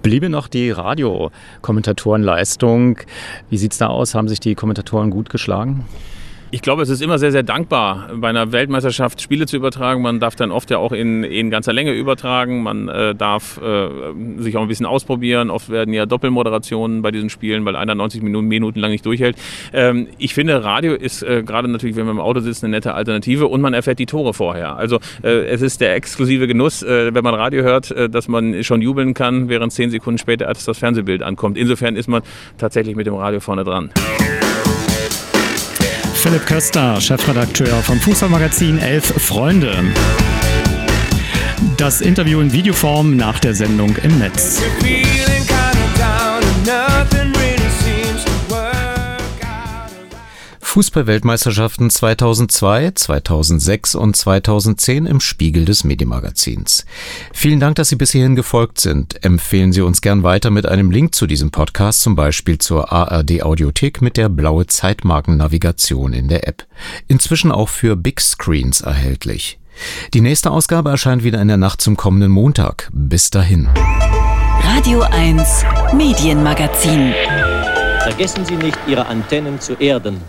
Speaker 1: Bliebe noch die Radiokommentatorenleistung. Wie sieht es da aus? Haben sich die Kommentatoren gut geschlagen?
Speaker 45: Ich glaube, es ist immer sehr, sehr dankbar, bei einer Weltmeisterschaft Spiele zu übertragen. Man darf dann oft ja auch in, in ganzer Länge übertragen. Man äh, darf äh, sich auch ein bisschen ausprobieren. Oft werden ja Doppelmoderationen bei diesen Spielen, weil einer 90 Minuten, Minuten lang nicht durchhält. Ähm, ich finde, Radio ist äh, gerade natürlich, wenn man im Auto sitzt, eine nette Alternative und man erfährt die Tore vorher. Also äh, es ist der exklusive Genuss, äh, wenn man Radio hört, äh, dass man schon jubeln kann, während zehn Sekunden später erst das Fernsehbild ankommt. Insofern ist man tatsächlich mit dem Radio vorne dran.
Speaker 1: Philipp Köster, Chefredakteur vom Fußballmagazin Elf Freunde. Das Interview in Videoform nach der Sendung im Netz. Fußballweltmeisterschaften 2002, 2006 und 2010 im Spiegel des Medienmagazins. Vielen Dank, dass Sie bis hierhin gefolgt sind. Empfehlen Sie uns gern weiter mit einem Link zu diesem Podcast, zum Beispiel zur ARD Audiothek mit der blaue Zeitmarkennavigation in der App. Inzwischen auch für Big Screens erhältlich. Die nächste Ausgabe erscheint wieder in der Nacht zum kommenden Montag. Bis dahin.
Speaker 2: Radio 1 Medienmagazin.
Speaker 40: Vergessen Sie nicht, Ihre Antennen zu erden.